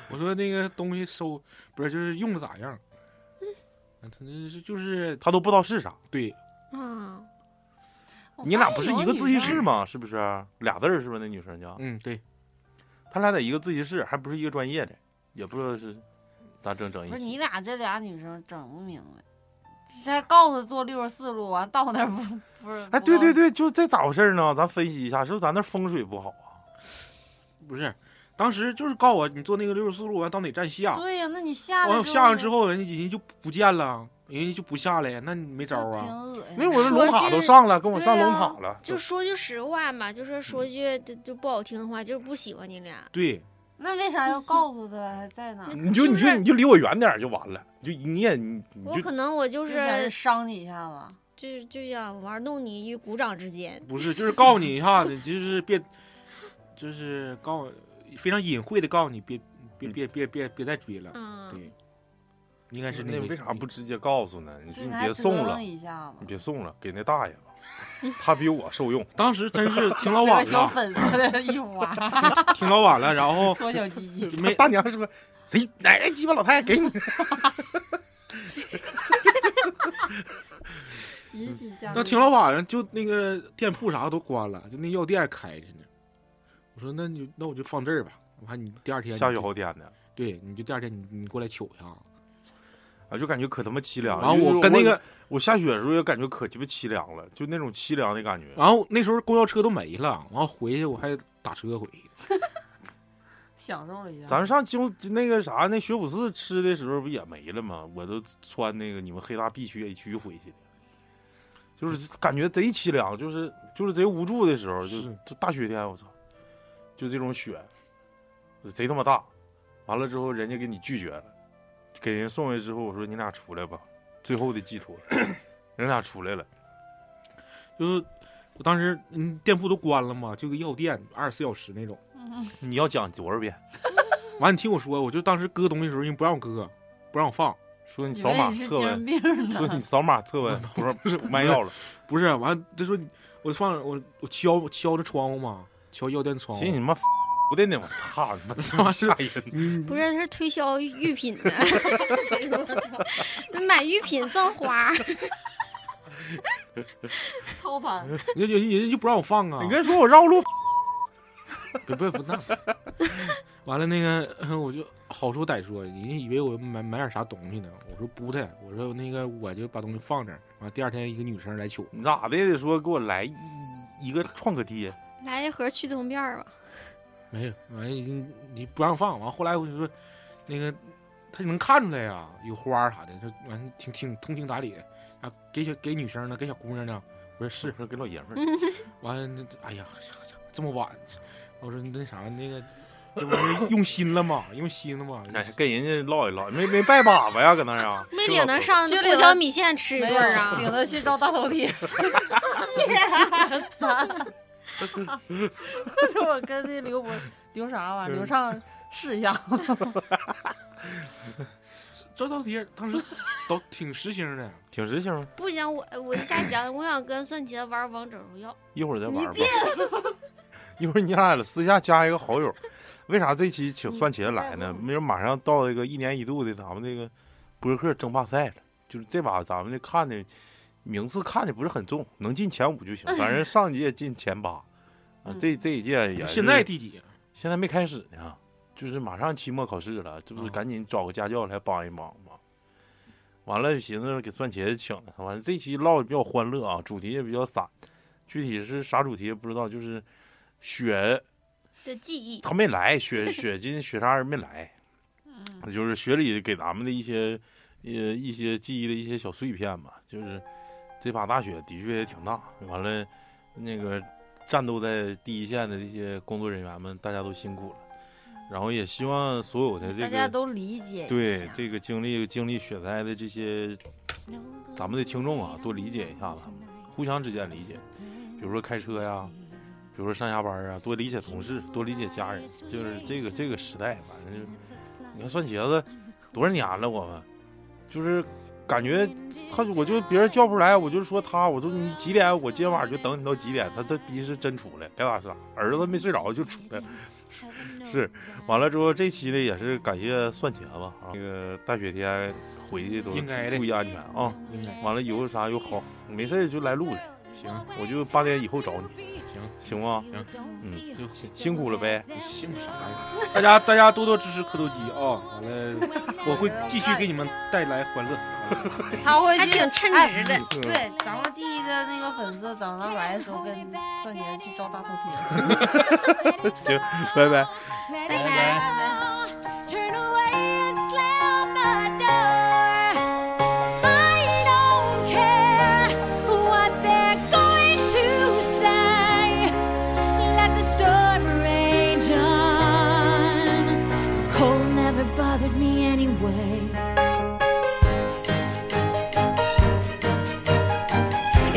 我说那个东西收不是就是用的咋样？啊他这是就是他都不知道是啥。对，啊，我你俩不是一个自习室吗？是不是？俩字儿是不是？那女生叫嗯对，他俩在一个自习室，还不是一个专业的，也不知道是咋整整一不是你。俩这俩女生整不明白，再告诉他坐六十四路，完到那儿不不是？哎，对对对，就这咋回事呢？咱分析一下，是不是咱那风水不好啊？不是，当时就是告我你坐那个六十四路完到哪站下，对呀、那你下来完下完之后人家人家就不见了，人家就不下来，那你没招啊。恶心。那我这说龙塔都上了，跟我上龙啊塔了，就说句实话嘛，就是说句就就不好听的话，就是不喜欢你俩。对，那为啥要告诉他还在哪？你就你就就是你就离我远点儿就完了，你就你也你我可能我就是伤你一下子。就是就想玩弄你于股掌之间。不是就是告诉你一下子，就是别，就是告非常隐晦的告诉你别别别别别别再追了，嗯，对，应该是那个为啥不直接告诉呢？你说你别送了，一下你，别送了，给那大爷吧，他比我受用。当时真是 挺老是晚了，小粉色的一花，挺老晚了，然后搓小鸡鸡。没大娘说：“谁哪个鸡巴老太太给你？”引起家那挺老晚上，就那个店铺啥都关了，就那药店开着呢。我说那你那我就放这儿吧，我看你第二天下雨你就好点的对，你就第二天你你过来取一下。啊，就感觉可他妈凄凉了。然后我跟那个，我下雪的时候也感觉可鸡巴凄凉了，就那种凄凉的感觉。然后那时候公交车都没了，然后回去我还打车回去。享受了一下。咱上京那个啥，那学府寺吃的时候不也没了吗？我都穿那个你们黑大 B 区 A 区回去的，就是感觉贼凄凉，就是就是贼无助的时候，就是就大雪天，我操，就这种雪，贼他妈大。完了之后，人家给你拒绝了，给人送回去之后，我说你俩出来吧，最后的寄托，人俩出来了。就是我当时嗯店铺都关了嘛，就个药店，二十四小时那种。你要讲多少遍？完，你听我说，我就当时搁东西的时候，人不让我搁，不让我放，说你扫码测温，说你。扫码测温，不是不是卖药了。不是完，他说我放我我敲敲着窗户嘛，敲药店窗户寻思。你妈不的呢，我操 你妈他妈吓人！嗯，不是，他是推销玉品的，买玉品赠花，套餐，人家人家就不让我放啊。你跟说我绕路，别别不那，完了那个我就好说歹说，人家以为我买买点啥东西呢。我说不的，我说那个我就把东西放这儿。完第二天一个女生来取，你咋的也得说给我来一一个创可贴，来一盒去痛片吧。没有，完了你你不让放，完后来我就说那个他就能看出来呀，有花儿啥的，就完了挺挺通情达理的啊，给小给女生呢，给小姑娘呢，我说是，是给老爷们儿。完哎呀这么晚，我说那啥那个这不是用心了吗？用心了吗？哎，跟人家唠一唠，没没拜把子呀，搁那儿啊？没领他上去领过桥米线吃一顿儿啊？领他去照大头贴。一二三，说我跟那刘博刘啥玩意儿刘畅试一下，这道题当时都挺实心的，挺实心，不行，我我一下想，我想跟蒜茄玩王者荣耀。一会儿再玩吧。一会儿你俩私下加一个好友。为啥这期请蒜茄子来呢？没准马上到这个一年一度的咱们这个播客争霸赛了，就是这把咱们这看的名次看的不是很重，能进前五就行。反正上届进前八，啊，这这一届也是现在第几？啊现在没开始呢，就是马上期末考试了，这不是啊赶紧找个家教来帮一帮吗？完了，寻思给蒜茄子请来，完了这期唠的比较欢乐啊，主题也比较散，具体是啥主题也不知道，就是雪的记忆，他没来，雪雪金雪莎人没来，就是雪里给咱们的一些呃一些记忆的一些小碎片吧，就是这把大雪的确也挺大，完了那个战斗在第一线的这些工作人员们，大家都辛苦了，然后也希望所有的这个大家都理解对这个经历经历雪灾的这些咱们的听众啊，多理解一下子，互相之间理解，比如说开车呀。比如说上下班啊，多理解同事，多理解家人，就是这个这个时代，反正就你看蒜茄子多少年了，我们就是感觉他，我就别人叫不出来，我就说他，我说你几点？我今天晚上就等你到几点？他他逼是真出来，该咋咋，儿子没睡着就出来了。是，完了之后这期呢也是感谢算钱吧啊，那个大雪天回去都应该的注意安全啊。应该完了以后啥有好，没事就来录来，行我就八点以后找你，行行吗？行，嗯，就辛苦了呗。你姓啥呀？大家大家多多支持磕头机啊！完了，我会继续给你们带来欢乐。他会去还挺称哎职的。对，咱们第一个那个粉丝等到来的时候，跟蒜茄子去照大头贴。行，拜拜。拜拜。Turn away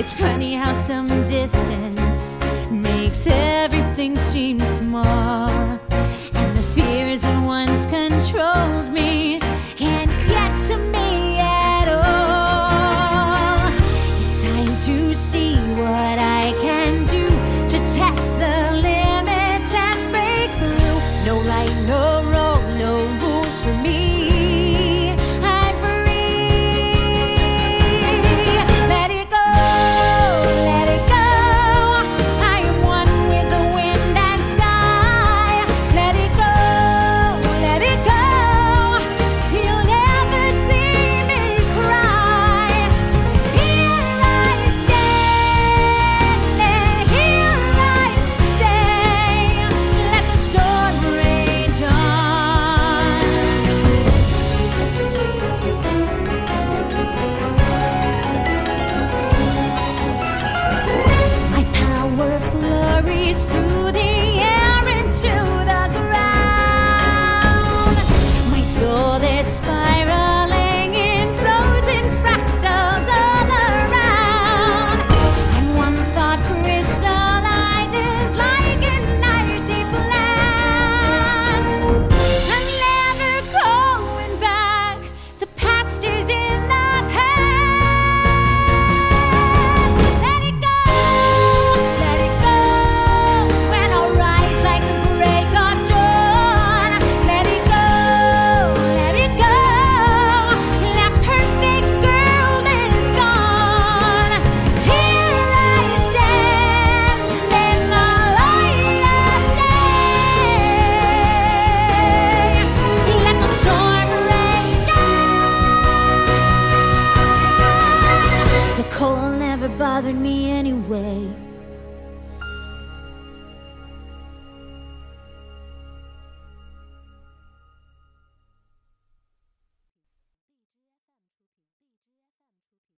It's funny how some